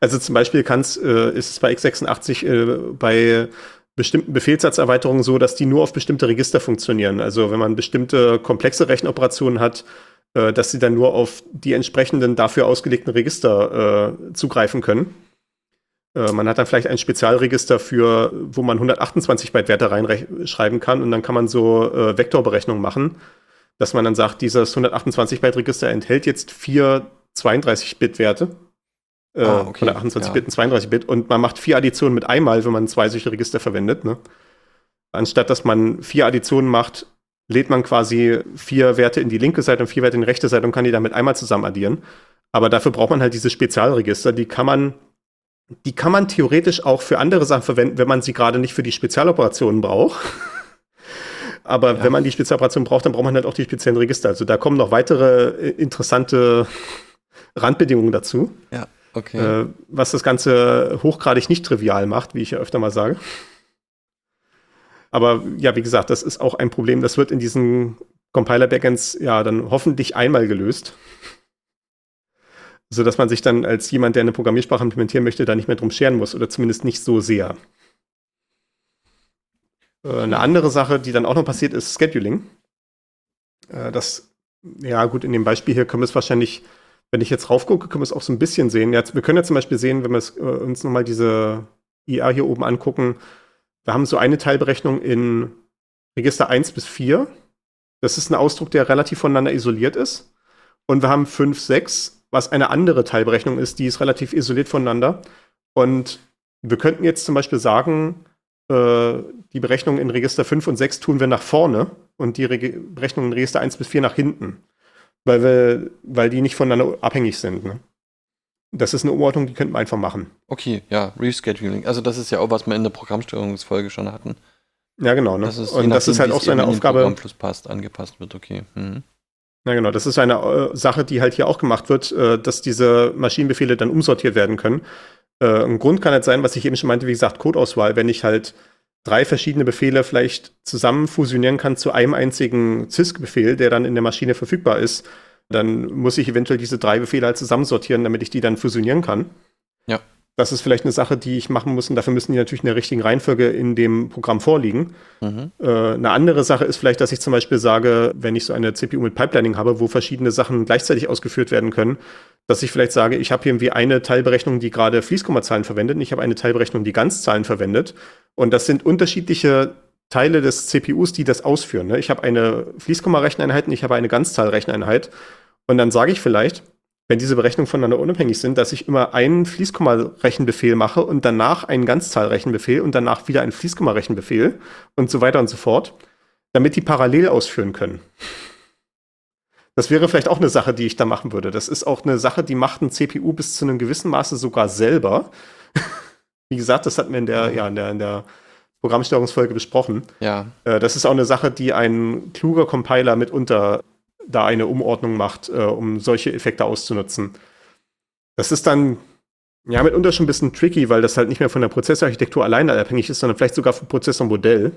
Also zum Beispiel kann's, äh, ist es bei x86 äh, bei bestimmten Befehlssatzerweiterungen so, dass die nur auf bestimmte Register funktionieren. Also wenn man bestimmte komplexe Rechenoperationen hat, äh, dass sie dann nur auf die entsprechenden dafür ausgelegten Register äh, zugreifen können. Äh, man hat dann vielleicht ein Spezialregister für, wo man 128 Byte Werte reinschreiben kann und dann kann man so äh, Vektorberechnungen machen, dass man dann sagt, dieses 128 Byte Register enthält jetzt vier 32 Bit Werte. Äh, ah, okay. 128 ja. Bit und 32 Bit und man macht vier Additionen mit einmal, wenn man zwei solche Register verwendet. Ne? Anstatt dass man vier Additionen macht, lädt man quasi vier Werte in die linke Seite und vier Werte in die rechte Seite und kann die damit einmal zusammen addieren. Aber dafür braucht man halt diese Spezialregister, die kann man, die kann man theoretisch auch für andere Sachen verwenden, wenn man sie gerade nicht für die Spezialoperationen braucht. Aber ja. wenn man die Spezialoperationen braucht, dann braucht man halt auch die speziellen Register. Also da kommen noch weitere äh, interessante Randbedingungen dazu. Ja, okay. Äh, was das Ganze hochgradig nicht trivial macht, wie ich ja öfter mal sage. Aber ja, wie gesagt, das ist auch ein Problem. Das wird in diesen Compiler-Backends ja dann hoffentlich einmal gelöst. Sodass man sich dann als jemand, der eine Programmiersprache implementieren möchte, da nicht mehr drum scheren muss oder zumindest nicht so sehr. Äh, eine andere Sache, die dann auch noch passiert, ist Scheduling. Äh, das, ja, gut, in dem Beispiel hier können wir es wahrscheinlich, wenn ich jetzt raufgucke, können wir es auch so ein bisschen sehen. Jetzt, wir können ja zum Beispiel sehen, wenn wir äh, uns nochmal diese IA hier oben angucken, wir haben so eine Teilberechnung in Register 1 bis 4. Das ist ein Ausdruck, der relativ voneinander isoliert ist. Und wir haben 5, 6, was eine andere Teilberechnung ist, die ist relativ isoliert voneinander. Und wir könnten jetzt zum Beispiel sagen, äh, die Berechnung in Register 5 und 6 tun wir nach vorne und die Reg Berechnung in Register 1 bis 4 nach hinten. Weil, wir, weil die nicht voneinander abhängig sind. Ne? Das ist eine Umordnung, die könnten wir einfach machen. Okay, ja, Rescheduling. Also das ist ja auch, was wir in der Programmsteuerungsfolge schon hatten. Ja, genau. Ne? Das ist, und das ist halt auch so eine Aufgabe. Programmfluss passt, angepasst wird, okay. Mhm. Ja, genau. Das ist eine äh, Sache, die halt hier auch gemacht wird, äh, dass diese Maschinenbefehle dann umsortiert werden können. Äh, ein Grund kann halt sein, was ich eben schon meinte, wie gesagt, Codeauswahl. Wenn ich halt drei verschiedene Befehle vielleicht zusammen fusionieren kann zu einem einzigen CISC-Befehl, der dann in der Maschine verfügbar ist, dann muss ich eventuell diese drei Befehle halt zusammensortieren, damit ich die dann fusionieren kann. Ja. Das ist vielleicht eine Sache, die ich machen muss und dafür müssen die natürlich in der richtigen Reihenfolge in dem Programm vorliegen. Mhm. Äh, eine andere Sache ist vielleicht, dass ich zum Beispiel sage, wenn ich so eine CPU mit Pipelining habe, wo verschiedene Sachen gleichzeitig ausgeführt werden können, dass ich vielleicht sage, ich habe hier irgendwie eine Teilberechnung, die gerade Fließkommazahlen verwendet und ich habe eine Teilberechnung, die Ganzzahlen verwendet. Und das sind unterschiedliche Teile des CPUs, die das ausführen. Ne? Ich habe eine Fließkomma-Recheneinheit und ich habe eine Ganzzahl-Recheneinheit. Und dann sage ich vielleicht, wenn diese Berechnungen voneinander unabhängig sind, dass ich immer einen Fließkomma-Rechenbefehl mache und danach einen Ganzzahl-Rechenbefehl und danach wieder einen Fließkomma-Rechenbefehl und so weiter und so fort, damit die parallel ausführen können. Das wäre vielleicht auch eine Sache, die ich da machen würde. Das ist auch eine Sache, die macht ein CPU bis zu einem gewissen Maße sogar selber. Wie gesagt, das hatten wir in der, ja, in der, in der Programmsteuerungsfolge besprochen. Ja. Äh, das ist auch eine Sache, die ein kluger Compiler mitunter da eine Umordnung macht, äh, um solche Effekte auszunutzen. Das ist dann ja mitunter schon ein bisschen tricky, weil das halt nicht mehr von der Prozessorarchitektur alleine abhängig ist, sondern vielleicht sogar vom Prozessormodell.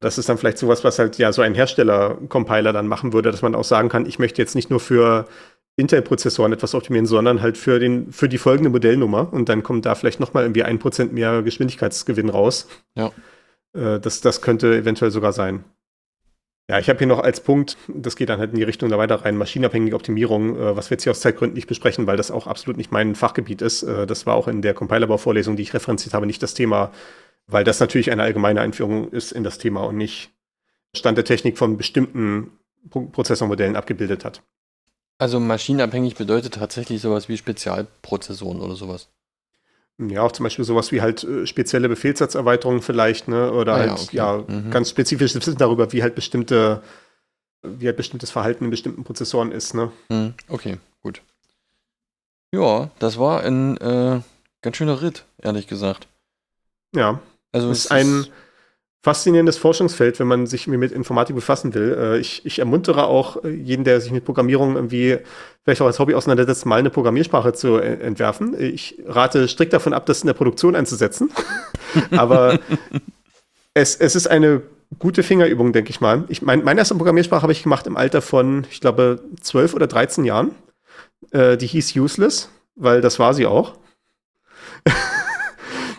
Das ist dann vielleicht sowas, was halt ja so ein Hersteller-Compiler dann machen würde, dass man auch sagen kann, ich möchte jetzt nicht nur für Intel-Prozessoren etwas optimieren, sondern halt für, den, für die folgende Modellnummer und dann kommt da vielleicht nochmal irgendwie ein Prozent mehr Geschwindigkeitsgewinn raus. Ja. Äh, das, das könnte eventuell sogar sein. Ja, ich habe hier noch als Punkt, das geht dann halt in die Richtung da weiter rein, maschinenabhängige Optimierung, äh, was wir jetzt hier aus Zeitgründen nicht besprechen, weil das auch absolut nicht mein Fachgebiet ist. Äh, das war auch in der Compilerbau-Vorlesung, die ich referenziert habe, nicht das Thema, weil das natürlich eine allgemeine Einführung ist in das Thema und nicht Stand der Technik von bestimmten Prozessormodellen abgebildet hat. Also maschinenabhängig bedeutet tatsächlich sowas wie Spezialprozessoren oder sowas. Ja, auch zum Beispiel sowas wie halt äh, spezielle Befehlssatzerweiterungen vielleicht, ne? Oder ah, halt, ja, okay. ja mhm. ganz spezifisches Wissen darüber, wie halt bestimmte, wie halt bestimmtes Verhalten in bestimmten Prozessoren ist, ne? Mhm. Okay, gut. Ja, das war ein äh, ganz schöner Ritt, ehrlich gesagt. Ja. Also es ist ein, faszinierendes Forschungsfeld, wenn man sich mit Informatik befassen will. Äh, ich, ich ermuntere auch äh, jeden, der sich mit Programmierung irgendwie vielleicht auch als Hobby auseinandersetzt, mal eine Programmiersprache zu entwerfen. Ich rate strikt davon ab, das in der Produktion einzusetzen. Aber es, es ist eine gute Fingerübung, denke ich mal. Ich, mein, meine erste Programmiersprache habe ich gemacht im Alter von, ich glaube, 12 oder 13 Jahren. Äh, die hieß Useless, weil das war sie auch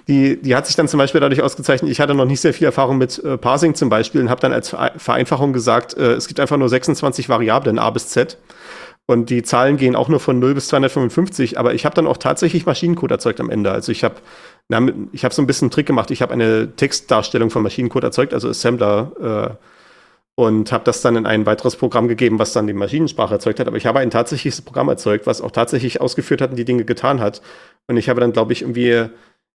die, die hat sich dann zum Beispiel dadurch ausgezeichnet, ich hatte noch nicht sehr viel Erfahrung mit äh, Parsing zum Beispiel und habe dann als Vereinfachung gesagt, äh, es gibt einfach nur 26 Variablen A bis Z. Und die Zahlen gehen auch nur von 0 bis 255, aber ich habe dann auch tatsächlich Maschinencode erzeugt am Ende. Also ich habe ich habe so ein bisschen einen Trick gemacht. Ich habe eine Textdarstellung von Maschinencode erzeugt, also Assembler, äh, und habe das dann in ein weiteres Programm gegeben, was dann die Maschinensprache erzeugt hat. Aber ich habe ein tatsächliches Programm erzeugt, was auch tatsächlich ausgeführt hat und die Dinge getan hat. Und ich habe dann, glaube ich, irgendwie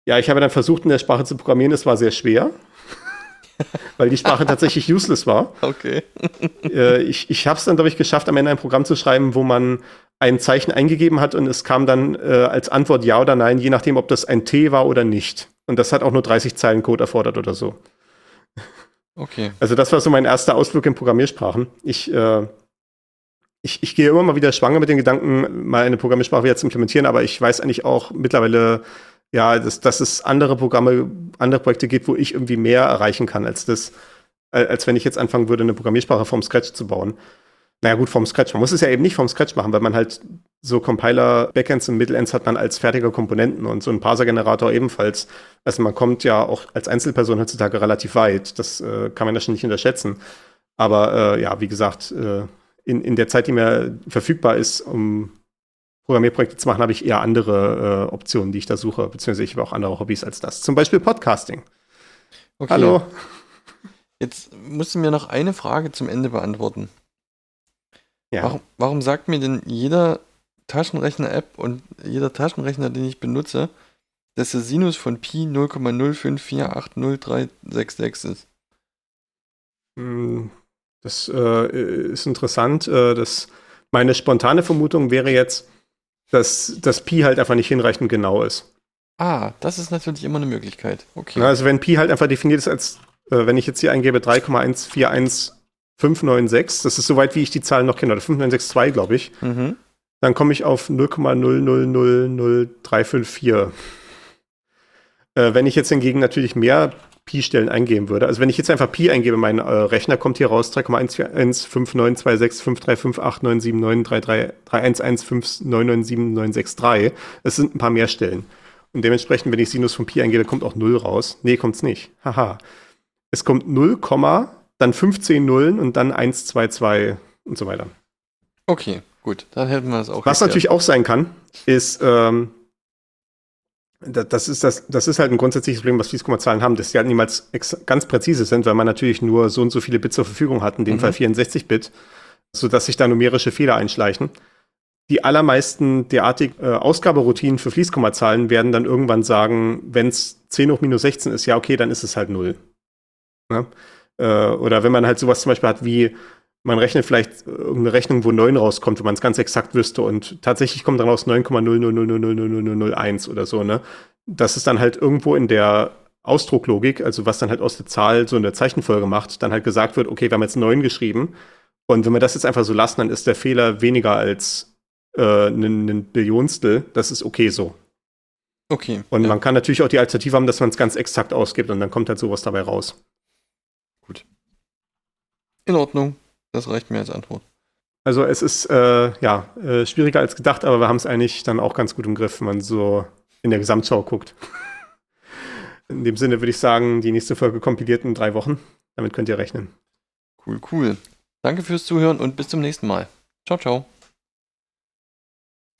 ja, ich habe dann versucht, in der Sprache zu programmieren. Es war sehr schwer, weil die Sprache tatsächlich useless war. Okay. äh, ich ich habe es dann, glaube ich, geschafft, am Ende ein Programm zu schreiben, wo man ein Zeichen eingegeben hat und es kam dann äh, als Antwort ja oder nein, je nachdem, ob das ein T war oder nicht. Und das hat auch nur 30 Zeilen Code erfordert oder so. Okay. Also das war so mein erster Ausflug in Programmiersprachen. Ich, äh, ich, ich gehe immer mal wieder schwanger mit den Gedanken, mal eine Programmiersprache wieder zu implementieren, aber ich weiß eigentlich auch mittlerweile, ja, dass, dass es andere Programme, andere Projekte gibt, wo ich irgendwie mehr erreichen kann, als das, als wenn ich jetzt anfangen würde, eine Programmiersprache vom Scratch zu bauen. Naja, gut, vom Scratch. Man muss es ja eben nicht vom Scratch machen, weil man halt so Compiler, Backends und Middleends hat man als fertige Komponenten und so ein Parser-Generator ebenfalls. Also man kommt ja auch als Einzelperson heutzutage relativ weit. Das äh, kann man ja schon nicht unterschätzen. Aber äh, ja, wie gesagt, äh, in, in der Zeit, die mir verfügbar ist, um Programmierprojekte zu machen, habe ich eher andere äh, Optionen, die ich da suche, beziehungsweise ich habe auch andere Hobbys als das. Zum Beispiel Podcasting. Okay. Hallo. Jetzt musst du mir noch eine Frage zum Ende beantworten. Ja. Warum, warum sagt mir denn jeder Taschenrechner-App und jeder Taschenrechner, den ich benutze, dass der Sinus von Pi 0,0548036 ist? Hm, das äh, ist interessant. Äh, das, meine spontane Vermutung wäre jetzt, dass das Pi halt einfach nicht hinreichend genau ist. Ah, das ist natürlich immer eine Möglichkeit. Okay. Also wenn Pi halt einfach definiert ist als, äh, wenn ich jetzt hier eingebe 3,141596, das ist soweit, wie ich die Zahlen noch kenne, oder 5962, glaube ich, mhm. dann komme ich auf 0,0000354. Äh, wenn ich jetzt hingegen natürlich mehr Pi-Stellen eingeben würde. Also wenn ich jetzt einfach Pi eingebe, mein äh, Rechner kommt hier raus 3,141592653358997933311599793. Es sind ein paar mehr Stellen. Und dementsprechend, wenn ich Sinus von Pi eingebe, kommt auch 0 raus. Nee, kommt's nicht. Haha. Es kommt 0, dann 15 Nullen und dann 1, 2, 2 und so weiter. Okay, gut. Dann hätten wir es auch. Was natürlich auch sein kann, ist, ähm, das ist, das, das ist halt ein grundsätzliches Problem, was Fließkommazahlen haben, dass die halt niemals ganz präzise sind, weil man natürlich nur so und so viele Bits zur Verfügung hat, in dem mhm. Fall 64 Bit, sodass sich da numerische Fehler einschleichen. Die allermeisten derartig äh, Ausgaberoutinen für Fließkommazahlen werden dann irgendwann sagen, wenn es 10 hoch minus 16 ist, ja, okay, dann ist es halt 0. Ne? Äh, oder wenn man halt sowas zum Beispiel hat wie man rechnet vielleicht irgendeine Rechnung, wo 9 rauskommt, wenn man es ganz exakt wüsste und tatsächlich kommt dann raus 9,000000001 oder so, ne? Das ist dann halt irgendwo in der Ausdrucklogik, also was dann halt aus der Zahl so eine Zeichenfolge macht, dann halt gesagt wird, okay, wir haben jetzt 9 geschrieben und wenn wir das jetzt einfach so lassen, dann ist der Fehler weniger als äh, ein, ein Billionstel, das ist okay so. Okay. Und ja. man kann natürlich auch die Alternative haben, dass man es ganz exakt ausgibt und dann kommt halt sowas dabei raus. Gut. In Ordnung. Das reicht mir als Antwort. Also es ist äh, ja äh, schwieriger als gedacht, aber wir haben es eigentlich dann auch ganz gut im Griff, wenn man so in der Gesamtschau guckt. in dem Sinne würde ich sagen, die nächste Folge kompiliert in drei Wochen. Damit könnt ihr rechnen. Cool, cool. Danke fürs Zuhören und bis zum nächsten Mal. Ciao, ciao.